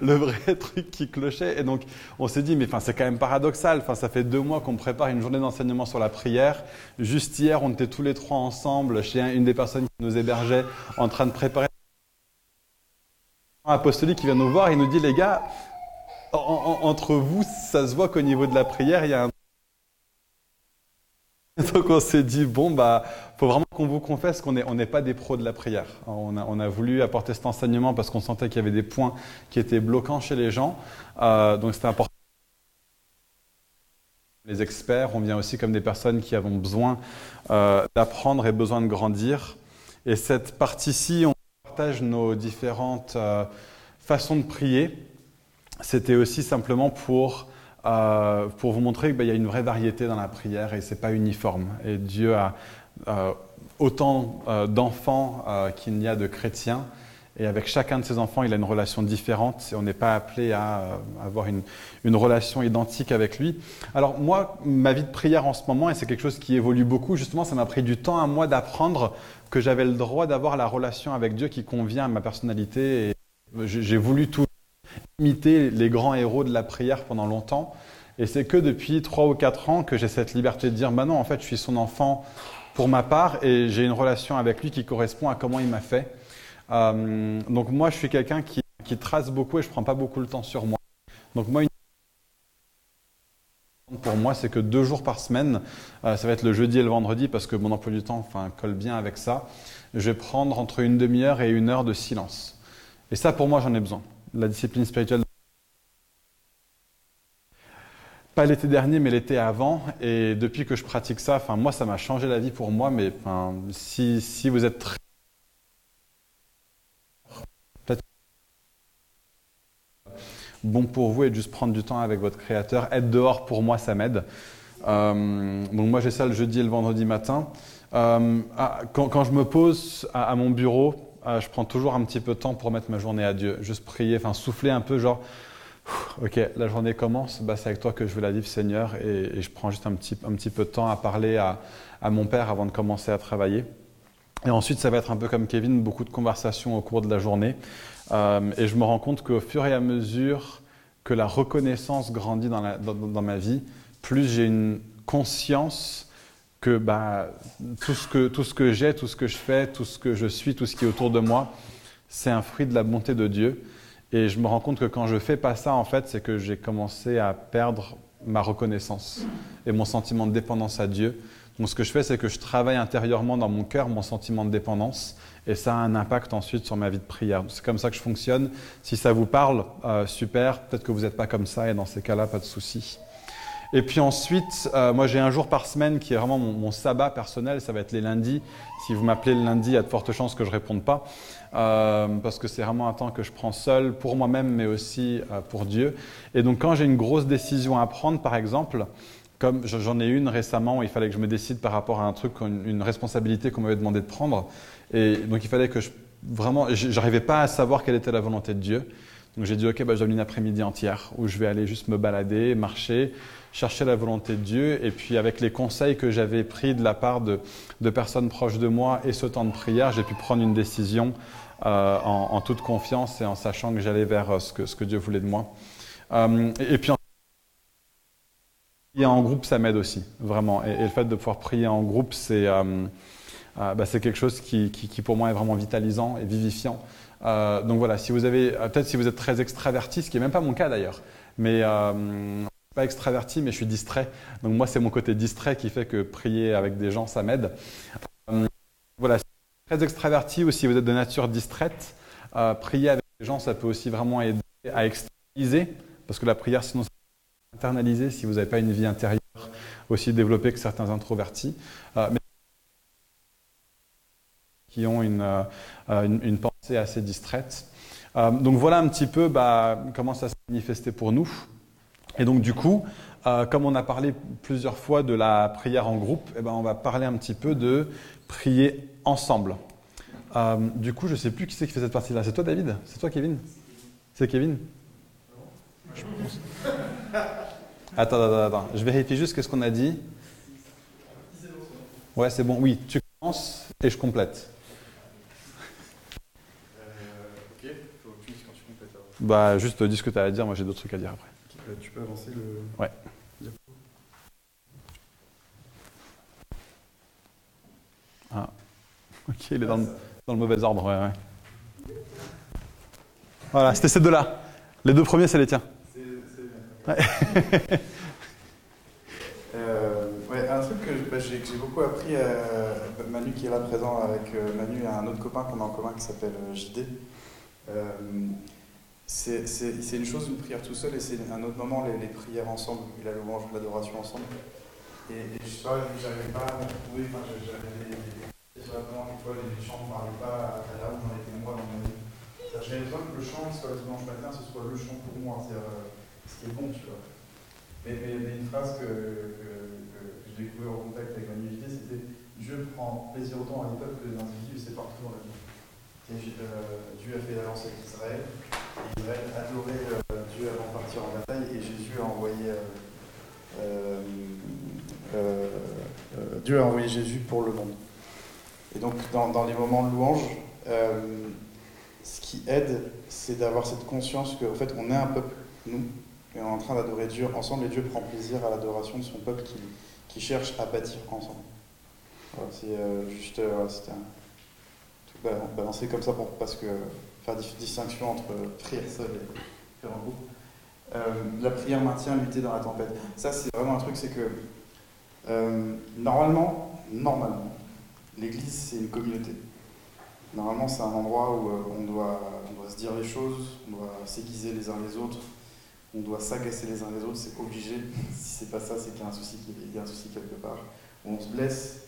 le vrai truc qui clochait. Et donc, on s'est dit, mais enfin, c'est quand même paradoxal. Enfin, ça fait deux mois qu'on prépare une journée d'enseignement sur la prière. Juste hier, on était tous les trois ensemble chez une des personnes qui nous hébergeait en train de préparer. Un apostolique qui vient nous voir, il nous dit, les gars, entre vous, ça se voit qu'au niveau de la prière, il y a un donc on s'est dit, bon, bah, faut vraiment qu'on vous confesse qu'on n'est pas des pros de la prière. On a, on a voulu apporter cet enseignement parce qu'on sentait qu'il y avait des points qui étaient bloquants chez les gens. Euh, donc c'était important. Les experts, on vient aussi comme des personnes qui avons besoin euh, d'apprendre et besoin de grandir. Et cette partie-ci, on partage nos différentes euh, façons de prier. C'était aussi simplement pour euh, pour vous montrer qu'il bah, y a une vraie variété dans la prière et ce n'est pas uniforme. Et Dieu a euh, autant euh, d'enfants qu'il n'y a de chrétiens. Et avec chacun de ces enfants, il a une relation différente et on n'est pas appelé à avoir une, une, relation identique avec lui. Alors moi, ma vie de prière en ce moment, et c'est quelque chose qui évolue beaucoup, justement, ça m'a pris du temps à moi d'apprendre que j'avais le droit d'avoir la relation avec Dieu qui convient à ma personnalité. J'ai voulu tout imiter les grands héros de la prière pendant longtemps. Et c'est que depuis trois ou quatre ans que j'ai cette liberté de dire, bah non, en fait, je suis son enfant pour ma part et j'ai une relation avec lui qui correspond à comment il m'a fait. Euh, donc moi, je suis quelqu'un qui, trace beaucoup et je prends pas beaucoup le temps sur moi. Donc moi, une pour moi, c'est que deux jours par semaine, euh, ça va être le jeudi et le vendredi parce que mon emploi du temps colle bien avec ça. Je vais prendre entre une demi-heure et une heure de silence. Et ça, pour moi, j'en ai besoin la discipline spirituelle. Pas l'été dernier, mais l'été avant. Et depuis que je pratique ça, enfin, moi, ça m'a changé la vie pour moi. Mais enfin, si, si vous êtes très bon pour vous et de juste prendre du temps avec votre créateur. Être dehors, pour moi, ça m'aide. Euh, donc moi, j'ai ça le jeudi et le vendredi matin. Euh, ah, quand, je me pose à mon bureau, euh, je prends toujours un petit peu de temps pour mettre ma journée à Dieu. Juste prier, enfin souffler un peu, genre, ok, la journée commence, bah, c'est avec toi que je veux la vivre, Seigneur, et, je prends juste un petit, un petit peu de temps à parler à, mon Père avant de commencer à travailler. Et ensuite, ça va être un peu comme Kevin, beaucoup de conversations au cours de la journée. Euh, et je me rends compte qu'au fur et à mesure que la reconnaissance grandit dans ma vie, plus j'ai une conscience que, bah, tout ce que tout ce que j'ai, tout ce que je fais, tout ce que je suis, tout ce qui est autour de moi, c'est un fruit de la bonté de Dieu. Et je me rends compte que quand je fais pas ça, en fait, c'est que j'ai commencé à perdre ma reconnaissance et mon sentiment de dépendance à Dieu. Donc ce que je fais, c'est que je travaille intérieurement dans mon cœur mon sentiment de dépendance et ça a un impact ensuite sur ma vie de prière. C'est comme ça que je fonctionne. Si ça vous parle, euh, super. Peut-être que vous n'êtes pas comme ça et dans ces cas-là, pas de souci. Et puis ensuite, euh, moi j'ai un jour par semaine qui est vraiment mon, sabbat personnel, ça va être les lundis. Si vous m'appelez le lundi, il y a de fortes chances que je ne réponde pas, euh, parce que c'est vraiment un temps que je prends seul pour moi-même, mais aussi euh, pour Dieu. Et donc quand j'ai une grosse décision à prendre, par exemple, comme j'en ai une récemment il fallait que je me décide par rapport à un truc, une responsabilité qu'on m'avait demandé de prendre, et donc il fallait que je vraiment, j'arrivais pas à savoir quelle était la volonté de Dieu. Donc j'ai dit ok, bah, je donne une après-midi entière où je vais aller juste me balader, marcher, chercher la volonté de Dieu. Et puis avec les conseils que j'avais pris de la part de, personnes proches de moi et ce temps de prière, j'ai pu prendre une décision euh, en, en, toute confiance et en sachant que j'allais vers ce que, ce que Dieu voulait de moi. Euh, et, puis prier en groupe, ça m'aide aussi, vraiment. Et, le fait de pouvoir prier en groupe, c'est euh, bah, quelque chose qui, qui, pour moi est vraiment vitalisant et vivifiant. Euh, donc voilà, si vous avez, peut-être si vous êtes très extraverti, ce qui n'est même pas mon cas d'ailleurs, mais euh, pas extraverti, mais je suis distrait. Donc moi, c'est mon côté distrait qui fait que prier avec des gens, ça m'aide. Euh, voilà, si vous êtes très extraverti ou si vous êtes de nature distraite, euh, prier avec des gens, ça peut aussi vraiment aider à externaliser, parce que la prière, sinon, internaliser si vous n'avez pas une vie intérieure aussi développée que certains introvertis. Euh, qui ont une, euh, une, une, pensée assez distraite. Euh, donc voilà un petit peu bah, comment ça s'est manifesté pour nous. Et donc du coup, euh, comme on a parlé plusieurs fois de la prière en groupe, eh ben, on va parler un petit peu de prier ensemble. Du coup, je ne sais plus qui c'est qui fait cette partie-là. C'est toi David? C'est toi Kevin? C'est Kevin? Je pense. Attends, attends, attends. Je vérifie juste ce qu'on a dit. Ouais, c'est bon. Oui, tu commences et je complète. Bah, juste dis ce que tu as à dire, moi j'ai d'autres trucs à dire après. Tu peux avancer le. Ouais. Ah, ok, il est dans, le, dans le mauvais ordre, ouais, ouais. Voilà, c'était ces deux-là. Les deux premiers, c'est les tiens. C'est bien. Ouais. euh, ouais, un truc que bah, j'ai beaucoup appris, euh, Manu qui est là présent avec euh, Manu et un autre copain qu'on a en commun qui s'appelle euh, JD. C'est une chose, une prière tout seul, et c'est un autre moment, les, les, prières ensemble, et la louange, l'adoration ensemble. Et, je sais pas, j'avais pas à trouver, enfin, j'avais des fois, les chants ne parlaient pas à là où j'en étais moi dans ma vie. J'avais besoin que le chant soit le dimanche matin, ce soit le chant pour moi, c'est-à-dire euh, ce qui est bon, tu vois. Mais, mais, une phrase que, que, que j'ai découvert au contact avec ma c'était Dieu prend plaisir autant à l'époque que les individus, c'est partout dans la vie. Euh, Dieu a fait l'alliance avec Israël, et Israël adorait euh, Dieu avant de partir en bataille, et Jésus a envoyé euh, Dieu a envoyé Jésus pour le monde. Et donc dans, dans les moments de louange, ce qui aide, c'est d'avoir cette conscience qu'en fait on est un peuple, nous, et on est en train d'adorer Dieu ensemble, et Dieu prend plaisir à l'adoration de son peuple qui, qui cherche à bâtir ensemble. C'est juste, balancer comme ça pour, parce que faire distinction entre prière seule et prière en groupe. Euh, la prière maintient l'unité dans la tempête. Ça, c'est vraiment un truc, c'est que euh, normalement, normalement, l'Église, c'est une communauté. Normalement, c'est un endroit où euh, on, doit, on doit se dire les choses, on doit s'aiguiser les uns les autres, on doit s'agacer les uns les autres, c'est obligé. Si c'est pas ça, c'est qu'il y y a un souci quelque part. On se blesse,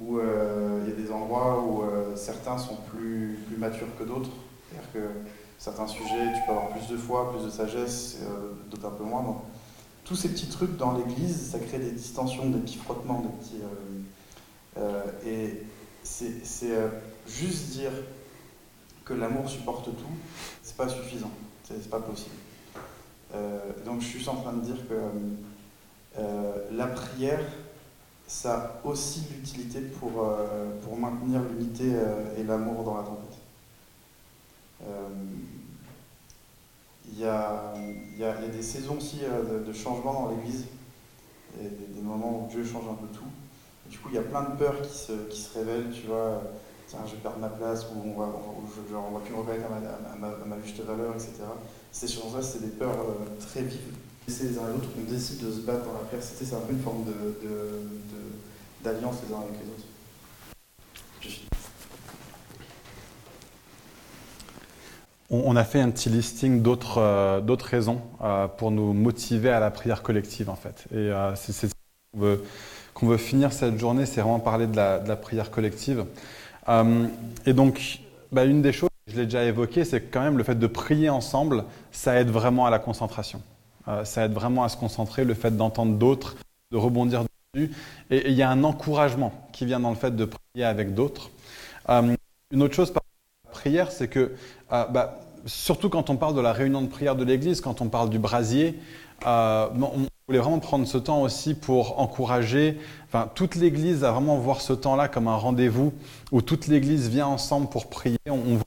où euh, il y a des endroits où euh, certains sont plus, matures que d'autres. C'est-à-dire que certains sujets, tu peux avoir plus de foi, plus de sagesse, d'autres un peu moins. Donc, tous ces petits trucs dans l'église, ça crée des distensions, des petits frottements, des petits. et c'est juste dire que l'amour supporte tout, c'est pas suffisant, c'est pas possible. donc je suis en train de dire que la prière, ça a aussi l'utilité pour, euh, pour maintenir l'unité euh, et l'amour dans la tempête. Euh, il y, a, y, a, des saisons aussi de, changement dans l'Église, des, moments où Dieu change un peu tout. du coup, il y a plein de peurs qui se, qui se révèlent, tu vois, tiens, je vais perdre ma place, ou on va, je ne va plus me reconnaître à ma, à, ma, juste valeur, etc. Ces choses-là, c'est des peurs très vives. Les uns les autres, on décide de se battre dans la prière. C'est un peu une forme d'alliance les uns avec les autres. On a fait un petit listing d'autres euh, raisons euh, pour nous motiver à la prière collective en fait. Et euh, c'est ce qu'on veut, finir cette journée, c'est vraiment parler de la, de la prière collective. et donc, bah, une des choses, je l'ai déjà évoqué, c'est quand même le fait de prier ensemble, ça aide vraiment à la concentration. Ça aide vraiment à se concentrer, le fait d'entendre d'autres, de rebondir et il y a un encouragement qui vient dans le fait de prier avec d'autres. Euh, une autre chose par la prière, c'est que, euh, bah, surtout quand on parle de la réunion de prière de l'Église, quand on parle du brasier, euh, on voulait vraiment prendre ce temps aussi pour encourager enfin, toute l'Église à vraiment voir ce temps-là comme un rendez-vous où toute l'Église vient ensemble pour prier. On,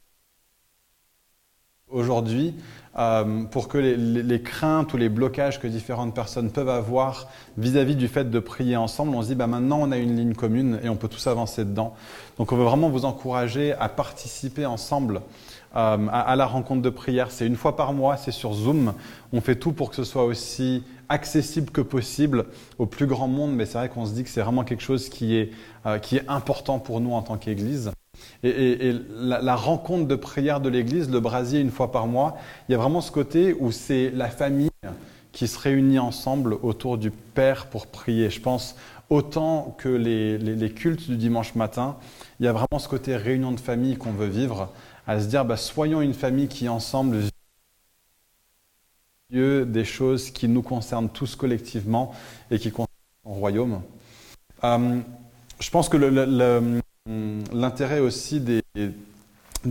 aujourd'hui euh, pour que les, craintes ou les blocages que différentes personnes peuvent avoir vis-à-vis du fait de prier ensemble, on se dit bah, maintenant on a une ligne commune et on peut tous avancer dedans. Donc on veut vraiment vous encourager à participer ensemble euh, à, la rencontre de prière. C'est une fois par mois, c'est sur Zoom. On fait tout pour que ce soit aussi accessible que possible au plus grand monde, mais c'est vrai qu'on se dit que c'est vraiment quelque chose qui est, euh, qui est important pour nous en tant qu'Église. Et, la, rencontre de prière de l'Église, le brasier une fois par mois, il y a vraiment ce côté où c'est la famille qui se réunit ensemble autour du Père pour prier. Je pense autant que les, cultes du dimanche matin, il y a vraiment ce côté réunion de famille qu'on veut vivre, à se dire bah, soyons une famille qui ensemble Dieu des choses qui nous concernent tous collectivement et qui concernent son royaume. Euh, je pense que le, l'intérêt aussi des,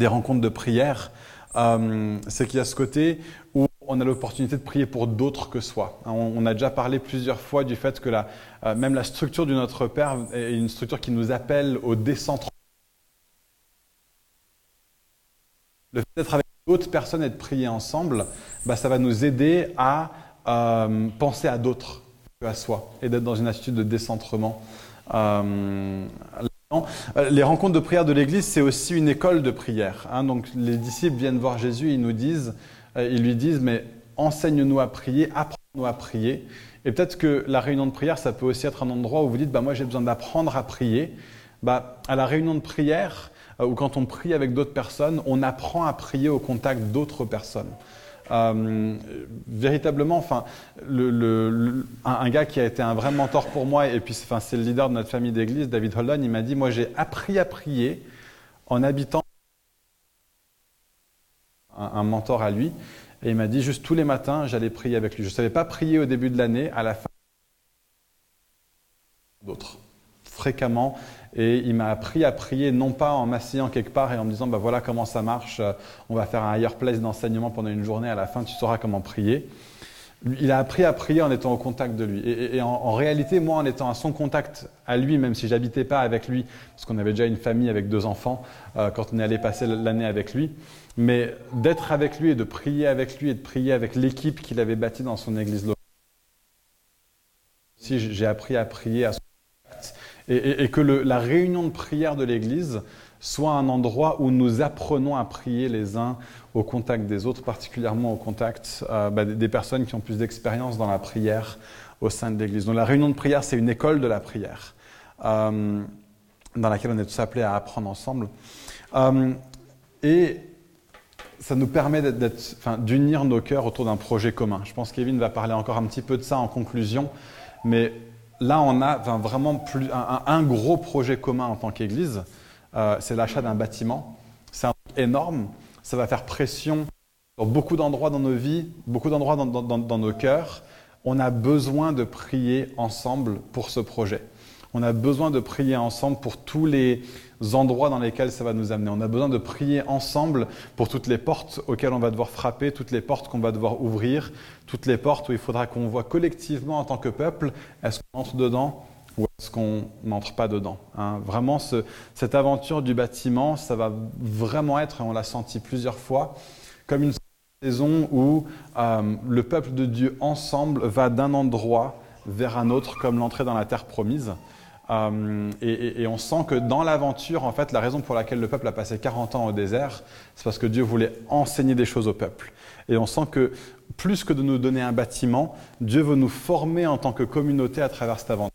rencontres de prière, euh, c'est qu'il y a ce côté où on a l'opportunité de prier pour d'autres que soi. Hein, on, a déjà parlé plusieurs fois du fait que euh, même la structure du Notre Père est une structure qui nous appelle au décentrement. Le fait d'être avec d'autres personnes et de prier ensemble, bah, ça va nous aider à euh, penser à d'autres que à soi et d'être dans une attitude de décentrement. Les rencontres de prière de l'Église, c'est aussi une école de prière. Hein. Donc les disciples viennent voir Jésus, ils nous disent, euh, ils lui disent, mais enseigne-nous à prier, apprends-nous à prier. Et peut-être que la réunion de prière, ça peut aussi être un endroit où vous dites, bah, moi j'ai besoin d'apprendre à prier. Bah, à la réunion de prière, euh, ou quand on prie avec d'autres personnes, on apprend à prier au contact d'autres personnes. Euh, véritablement, enfin, un, gars qui a été un vrai mentor pour moi, et puis enfin, c'est le leader de notre famille d'église, David Holland, il m'a dit, moi j'ai appris à prier en habitant un, mentor à lui, et il m'a dit juste tous les matins, j'allais prier avec lui. Je ne savais pas prier au début de l'année, à la fin, d'autres, fréquemment. Et il m'a appris à prier, non pas en m'asseyant quelque part et en me disant, bah voilà comment ça marche, euh, on va faire un higher place d'enseignement pendant une journée, à la fin tu sauras comment prier. Il a appris à prier en étant au contact de lui. Et, en, réalité, moi, en étant à son contact à lui, même si j'habitais pas avec lui, parce qu'on avait déjà une famille avec deux enfants euh, quand on est allé passer l'année avec lui, mais d'être avec lui et de prier avec lui et de prier avec l'équipe qu'il avait bâtie dans son église locale. Si j'ai appris à prier à son et, que la réunion de prière de l'Église soit un endroit où nous apprenons à prier les uns au contact des autres, particulièrement au contact euh, bah, des personnes qui ont plus d'expérience dans la prière au sein de l'Église. Donc la réunion de prière, c'est une école de la prière euh, dans laquelle on est tous appelés à apprendre ensemble. Euh, et ça nous permet d'unir nos cœurs autour d'un projet commun. Je pense que Kevin va parler encore un petit peu de ça en conclusion, mais là, on a vraiment un, gros projet commun en tant qu'Église. Euh, c'est l'achat d'un bâtiment. C'est un énorme. Ça va faire pression Dans beaucoup d'endroits dans nos vies, beaucoup d'endroits dans, dans nos cœurs, on a besoin de prier ensemble pour ce projet. On a besoin de prier ensemble pour tous les endroits dans lesquels ça va nous amener. On a besoin de prier ensemble pour toutes les portes auxquelles on va devoir frapper, toutes les portes qu'on va devoir ouvrir, toutes les portes où il faudra qu'on voit collectivement en tant que peuple, est-ce qu'on entre dedans ou est-ce qu'on n'entre pas dedans hein. Vraiment, cette aventure du bâtiment, ça va vraiment être, on l'a senti plusieurs fois, comme une saison où euh, le peuple de Dieu ensemble va d'un endroit vers un autre, comme l'entrée dans la terre promise. Euh, et, on sent que dans l'aventure, en fait, la raison pour laquelle le peuple a passé 40 ans au désert, c'est parce que Dieu voulait enseigner des choses au peuple. Et on sent que plus que de nous donner un bâtiment, Dieu veut nous former en tant que communauté à travers cette aventure.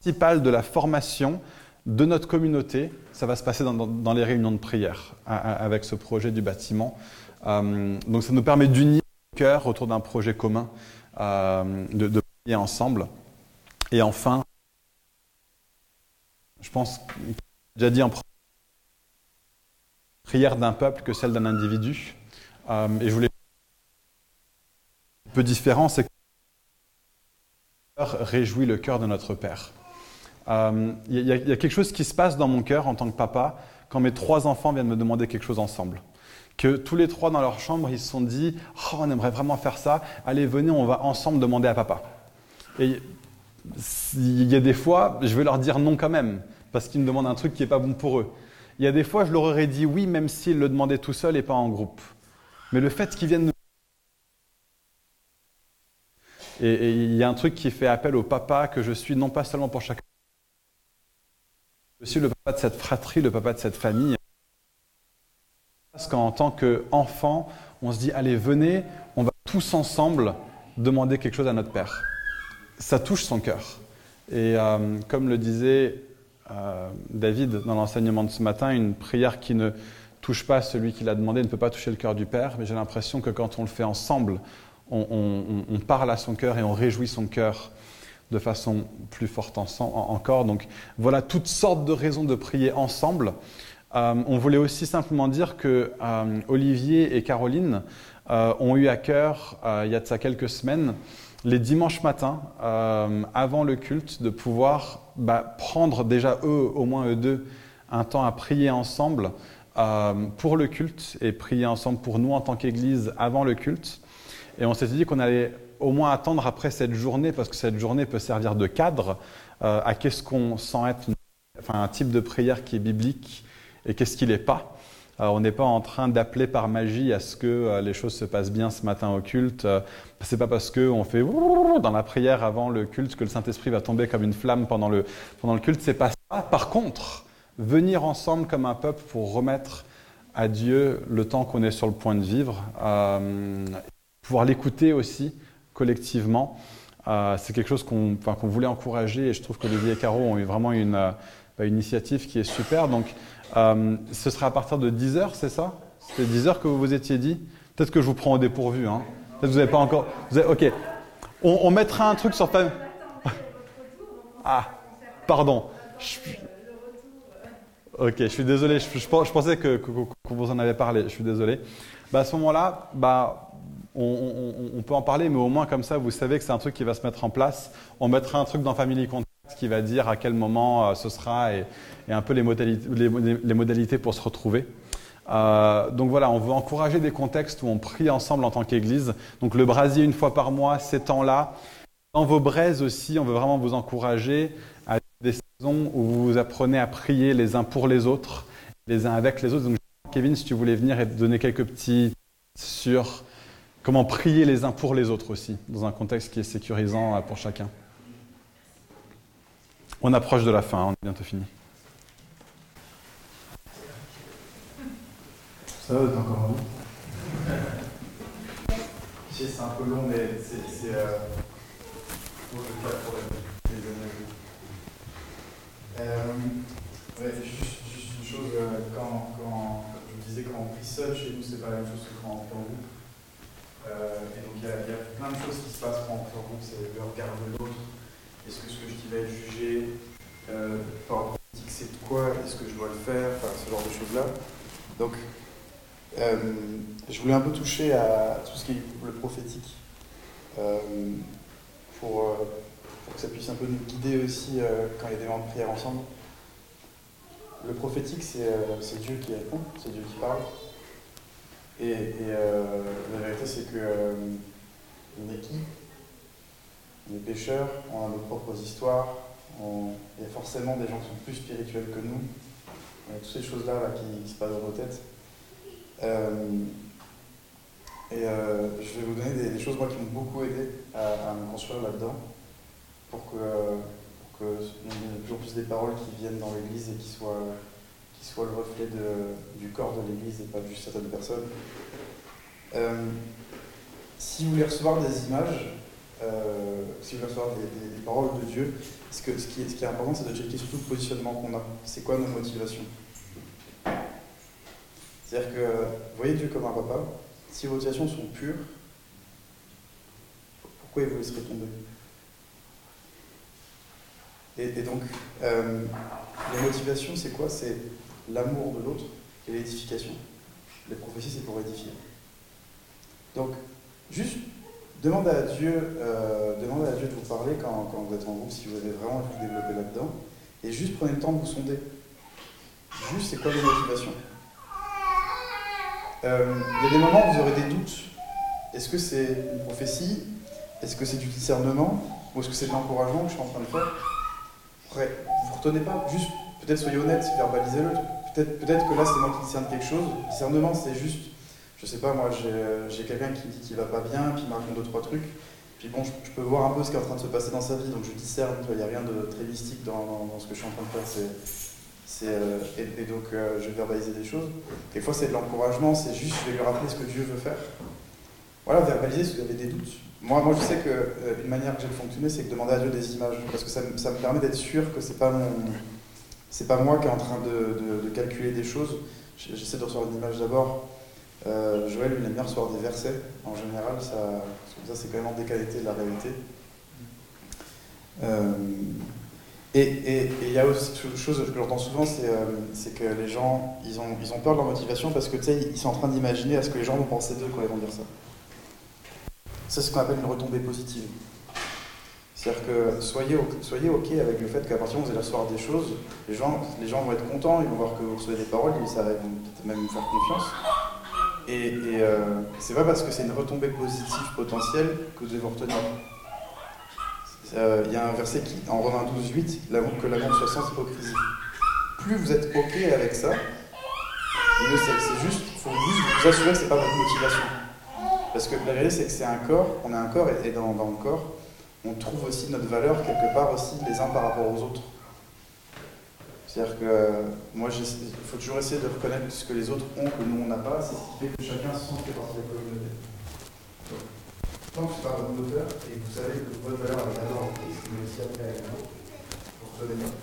Principal de la formation de notre communauté, ça va se passer dans, les réunions de prière avec ce projet du bâtiment. Euh, donc ça nous permet d'unir le cœur autour d'un projet commun, euh, de prier ensemble. Et enfin, je pense, déjà dit en prière d'un peuple que celle d'un individu. Euh, et je voulais un peu différent, c'est que réjouit le cœur de notre Père. Il euh, y, y, a quelque chose qui se passe dans mon cœur en tant que papa quand mes trois enfants viennent me demander quelque chose ensemble. Que tous les trois dans leur chambre, ils se sont dit oh, on aimerait vraiment faire ça, allez, venez, on va ensemble demander à papa. Et il y a des fois, je vais leur dire non quand même parce qu'ils me demandent un truc qui n'est pas bon pour eux. Il y a des fois, je leur aurais dit oui, même s'ils le demandaient tout seul et pas en groupe. Mais le fait qu'ils viennent et, il y a un truc qui fait appel au papa que je suis, non pas seulement pour chacun. Je suis le papa de cette fratrie, le papa de cette famille. Parce qu'en tant qu'enfant, on se dit, allez, venez, on va tous ensemble demander quelque chose à notre Père. Ça touche son cœur. Et euh, comme le disait euh, David, dans l'enseignement de ce matin, une prière qui ne touche pas celui qui l'a demandé ne peut pas toucher le cœur du Père, mais j'ai l'impression que quand on le fait ensemble, on, parle à son cœur et on réjouit son cœur de façon plus forte encore. Donc voilà toutes sortes de raisons de prier ensemble. Euh, on voulait aussi simplement dire que Olivier et Caroline ont eu à cœur, il y a de ça quelques semaines, les dimanches matins, euh, avant le culte, de pouvoir bah, prendre déjà eux, au moins eux deux, un temps à prier ensemble euh, pour le culte et prier ensemble pour nous en tant qu'Église avant le culte. Et on s'était dit qu'on allait au moins attendre après cette journée, parce que cette journée peut servir de cadre euh, à qu'est-ce qu'on sent être enfin, un type de prière qui est biblique et qu'est-ce qui n'est pas. Euh, on n'est pas en train d'appeler par magie à ce que euh, les choses se passent bien ce matin au culte. Euh, c'est pas parce qu'on fait dans la prière avant le culte que le Saint-Esprit va tomber comme une flamme pendant le, pendant le culte. C'est pas ça. Par contre, venir ensemble comme un peuple pour remettre à Dieu le temps qu'on est sur le point de vivre, pouvoir l'écouter aussi collectivement, c'est quelque chose qu'on voulait encourager et je trouve que qu'Olivier et Caro ont eu vraiment une, bah, une initiative qui est super. Donc, euh, ce sera à partir de 10h, c'est ça? C'était 10h que vous vous étiez dit? Peut-être que je vous prends au dépourvu. Hein. Peut-être que vous n'avez pas encore. Ok. On, mettra un truc sur ta. ah, pardon. Ok, je suis désolé. Je, pensais que, vous en avez parlé. Je suis désolé. Bah, à ce moment-là, bah, on, peut en parler, mais au moins comme ça, vous savez que c'est un truc qui va se mettre en place. On mettra un truc dans Family Contact qui va dire à quel moment euh, ce sera et, un peu les modalités, pour se retrouver. Euh, donc voilà, on veut encourager des contextes où on prie ensemble en tant qu'Église. Donc le brasier une fois par mois, ces temps-là. Dans vos braises aussi, on veut vraiment vous encourager à des saisons où vous apprenez à prier les uns pour les autres, les uns avec les autres. Donc Kevin, si tu voulais venir et donner quelques petits sur comment prier les uns pour les autres aussi, dans un contexte qui est sécurisant pour chacun. On approche de la fin, on est bientôt fini. Ça va, t'es encore en c'est un peu long, mais c'est euh, euh, ouais, juste, juste, une chose, euh, quand, je disais quand on prie seul chez nous, c'est pas la même chose que quand on prie en groupe. Euh, et donc il y, y, a plein de choses qui se passent quand on prie en groupe, c'est le regard de l'autre est-ce que ce que je dis va être jugé euh, par politique, c'est quoi Est-ce que je dois le faire Enfin, ce genre de choses-là. Donc, euh, je voulais un peu toucher à tout ce qui est le prophétique euh, pour, euh, pour que ça puisse un peu nous guider aussi quand il y a des moments de prière ensemble. Le prophétique, c'est Dieu qui répond, c'est Dieu qui parle. Et, et, la vérité, c'est que est qui? On est pécheurs, on a nos propres histoires, il y a forcément des gens qui sont plus spirituels que nous. Il y a toutes ces choses-là là, qui, se passent dans nos têtes. Euh, et euh, je vais vous donner des, choses moi, qui m'ont beaucoup aidé à, me construire là-dedans pour que, pour que ait de plus des paroles qui viennent dans l'Église et qui soient, qui soient le reflet du corps de l'Église et pas juste certaines personnes. Euh, si vous voulez recevoir des images, euh, si vous voulez recevoir des, paroles de Dieu, ce, qui est, important, c'est de checker surtout le positionnement qu'on a. C'est quoi nos motivations? C'est-à-dire que, vous voyez Dieu comme un papa, si vos motivations sont pures, pourquoi il vous laisserait tomber? Et, et donc, euh, les motivations, c'est quoi? C'est l'amour de l'autre et l'édification. Les prophéties, c'est pour édifier. Donc, juste demandez à Dieu, euh, à Dieu de vous parler quand, vous êtes en groupe, si vous avez vraiment envie de développer là-dedans. Et juste prenez le temps de vous sonder. Juste, c'est quoi les motivations? Euh, Il y a des moments où vous aurez des doutes. Est-ce que c'est une prophétie? Est-ce que c'est du discernement? Ou est-ce que c'est de l'encouragement que je suis en train de faire? Après, vous ne retenez pas. Juste, peut-être soyez honnête, verbalisez-le. Peut-être peut que là, c'est moi qui discerne quelque chose. Discernement, c'est juste, je sais pas, moi, j'ai j'ai quelqu'un qui me dit qu'il va pas bien, puis il me raconte deux, trois trucs. Puis bon, je, peux voir un peu ce qui est en train de se passer dans sa vie, donc je discerne. Il n'y a rien de très mystique dans, ce que je suis en train de faire. C'est euh, et, donc, euh, je vais verbaliser des choses. Des fois, c'est de l'encouragement, c'est juste, je vais lui rappeler ce que Dieu veut faire. Voilà, verbaliser si vous avez des doutes. Moi, moi je sais que euh, une manière que j'ai de fonctionner, c'est de demander à Dieu des images. Parce que ça, ça me permet d'être sûr que c'est pas pas moi qui est en train de, de- de calculer des choses. J'essaie de recevoir une image d'abord. Euh, Joël, il aime bien recevoir des versets. En général, ça, c'est quand même en décalité de la réalité. Euh, et il y a aussi une chose que j'entends souvent, c'est euh, c'est que les gens, ils ont, ils ont peur de leur motivation parce que tu sais, ils sont en train d'imaginer à ce que les gens vont penser d'eux quand ils vont dire ça. C'est ce qu'on appelle une retombée positive. C'est-à-dire que soyez, soyez OK avec le fait qu'à partir du moment où vous allez des choses, les gens, les gens vont être contents, ils vont voir que vous recevez des paroles, ils vont peut-être même vous faire confiance. Et, euh, c'est pas parce que c'est une retombée positive potentielle que vous devez vous retenir. Euh, Il y a un verset qui, en Romains 12, 8, l'amour que l'amour soit sans hypocrisie. Plus vous êtes OK avec ça, mieux c'est. C'est juste, il faut juste vous assurer que c'est pas votre motivation. Parce que la réalité, c'est que c'est un corps, on a un corps, et et dans, dans le corps, on trouve aussi notre valeur quelque part aussi les uns par rapport aux autres. C'est-à-dire que moi, il faut toujours essayer de reconnaître ce que les autres ont que nous on n'a pas, c'est ce qui fait que chacun se sent fait partie de la communauté. Donc, tant que c'est pas votre moteur et que vous savez que votre valeur elle est d'abord Christ, mais aussi après moi, vous retenez pas.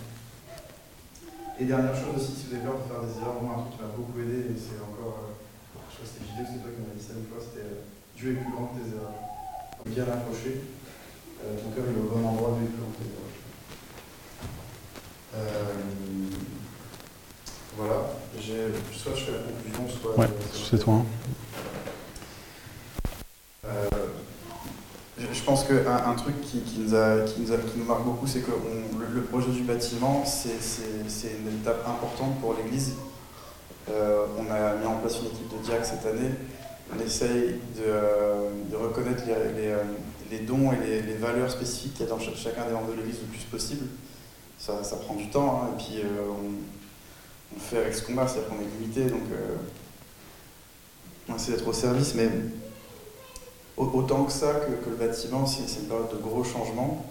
Et dernière chose aussi, si vous avez peur de faire des erreurs, moi un truc qui m'a beaucoup aidé, et c'est encore, euh, je crois que c'était JD, c'est toi qui m'as dit ça une fois, c'était euh, Dieu est plus grand que tes erreurs. Bien accroché, euh, ton cœur est au bon endroit, Dieu est plus grand que tes erreurs. Euh, voilà, soit je fais la conclusion, soit. Ouais, c'est toi. hein. Euh, je pense qu'un un truc qui, qui nous a, qui, nous a- qui nous marque beaucoup, c'est que on- le, le projet du bâtiment, c'est une étape importante pour l'Église. Euh, on a mis en place une équipe de diacres cette année. On essaye de, euh, de reconnaître les, les, euh, les dons et les, les valeurs spécifiques qu'il y a dans ch- chacun des membres de l'Église le plus possible. Ça, ça prend du temps, hein, et puis euh, on, on fait avec ce qu'on a, c'est-à-dire qu'on est limité, donc euh, on essaie d'être au service, mais au- autant que ça, que, que le bâtiment, c'est une période de gros changements.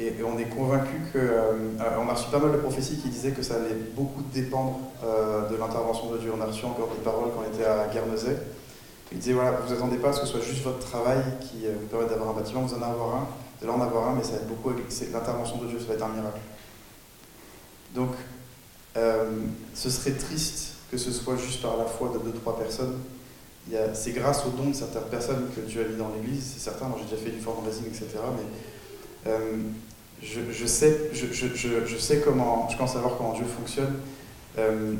Et, on est convaincu que. euh, on a reçu pas mal de prophéties qui disaient que ça allait beaucoup dépendre de l'intervention de Dieu. On a reçu encore des paroles quand on était à Guernesey. Il disait voilà, vous attendez pas à ce que ce soit juste votre travail qui vous permette d'avoir un bâtiment, vous en avoir un, de en avoir un, mais ça va être beaucoup l'intervention de Dieu, ça va être un miracle. Donc, euh, ce serait triste que ce soit juste par la foi de deux, trois personnes. C'est grâce au don de certaines personnes que Dieu a mis dans l'Église, c'est certain, j'ai déjà fait du fundraising, etc. Mais euh, je, je sais, je, je, je, sais comment, je commence à voir comment Dieu fonctionne. Euh,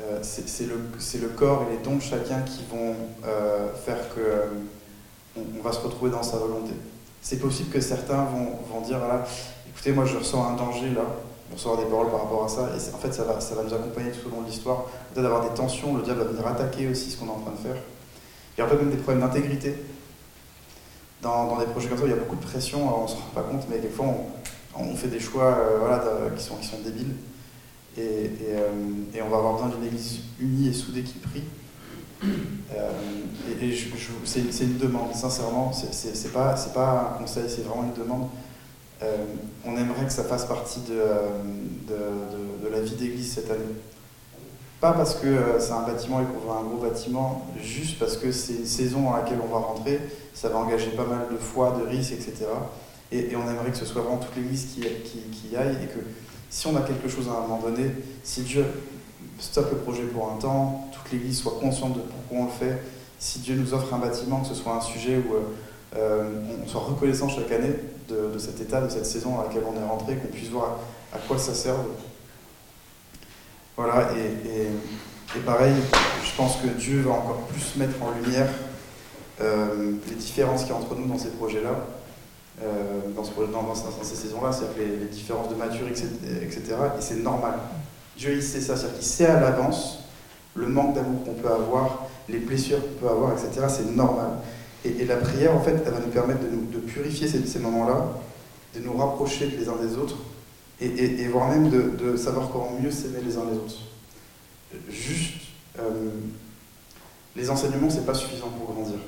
euh, c'est le, le, corps et les dons de chacun qui vont faire euh, on, va se retrouver dans sa volonté. C'est possible que certains vont, dire voilà, écoutez, moi je ressens un danger là, on recevoir des paroles par rapport à ça, et en fait ça va, nous accompagner tout au long de l'histoire. Peut-être d'avoir des tensions, le diable va venir attaquer aussi ce qu'on est en train de faire. Il y a peut-être même des problèmes d'intégrité. Dans, dans, des projets comme ça, il y a beaucoup de pression, on ne se rend pas compte, mais des fois on, on fait des choix sont, qui sont débiles. Et, euh, et, on va avoir besoin d'une église unie et soudée qui prie. Euh, et, c'est une demande, sincèrement, c'est pas, pas un conseil, c'est vraiment une demande. Euh, on aimerait que ça fasse partie de, de, de, la vie d'église cette année. Pas parce que c'est un bâtiment et qu'on veut un gros bâtiment, juste parce que c'est une saison dans laquelle on va rentrer, ça va engager pas mal de foi, de risques, etc. Et, on aimerait que ce soit vraiment toute l'église qui, qui, qui aille et que si on a quelque chose à un moment donné, si Dieu stoppe le projet pour un temps, toute l'Église soit consciente de pourquoi on le fait, si Dieu nous offre un bâtiment, que ce soit un sujet où euh, on soit reconnaissant chaque année de, cet état, de cette saison à laquelle on est rentré, qu'on puisse voir à, quoi ça sert. Voilà, et, pareil, je pense que Dieu va encore plus mettre en lumière euh, les différences qu'il y a entre nous dans ces projets-là. Euh, dans, ces saisons-là, c'est-à-dire les, les, différences de maturité, etc. Et c'est normal. Dieu, il sait ça, c'est-à-dire qu'il sait à l'avance le manque d'amour qu'on peut avoir, les blessures qu'on peut avoir, etc. C'est normal. Et, la prière, en fait, elle va nous permettre de, purifier ces, moments-là, de nous rapprocher les uns des autres, et, voire même de, savoir comment mieux s'aimer les uns les autres. Juste, euh, les enseignements, c'est pas suffisant pour grandir.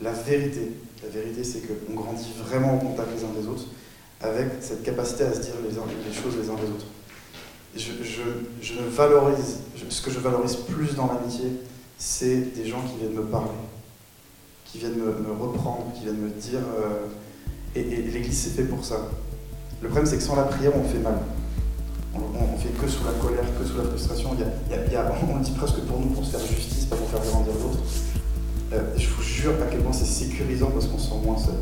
La vérité, la vérité, c'est qu'on grandit vraiment au contact les uns des autres, avec cette capacité à se dire les, choses les uns des autres. Je, valorise, ce que je valorise plus dans l'amitié, c'est des gens qui viennent me parler, qui viennent me, reprendre, qui viennent me dire. Euh, et, l'Église, c'est fait pour ça. Le problème, c'est que sans la prière, on fait mal. On, on, fait que sous la colère, que sous la frustration. On le dit presque pour nous, pour se faire justice, pas pour faire grandir l'autre. Euh, je vous jure à quel point c'est sécurisant parce qu'on se sent moins seul.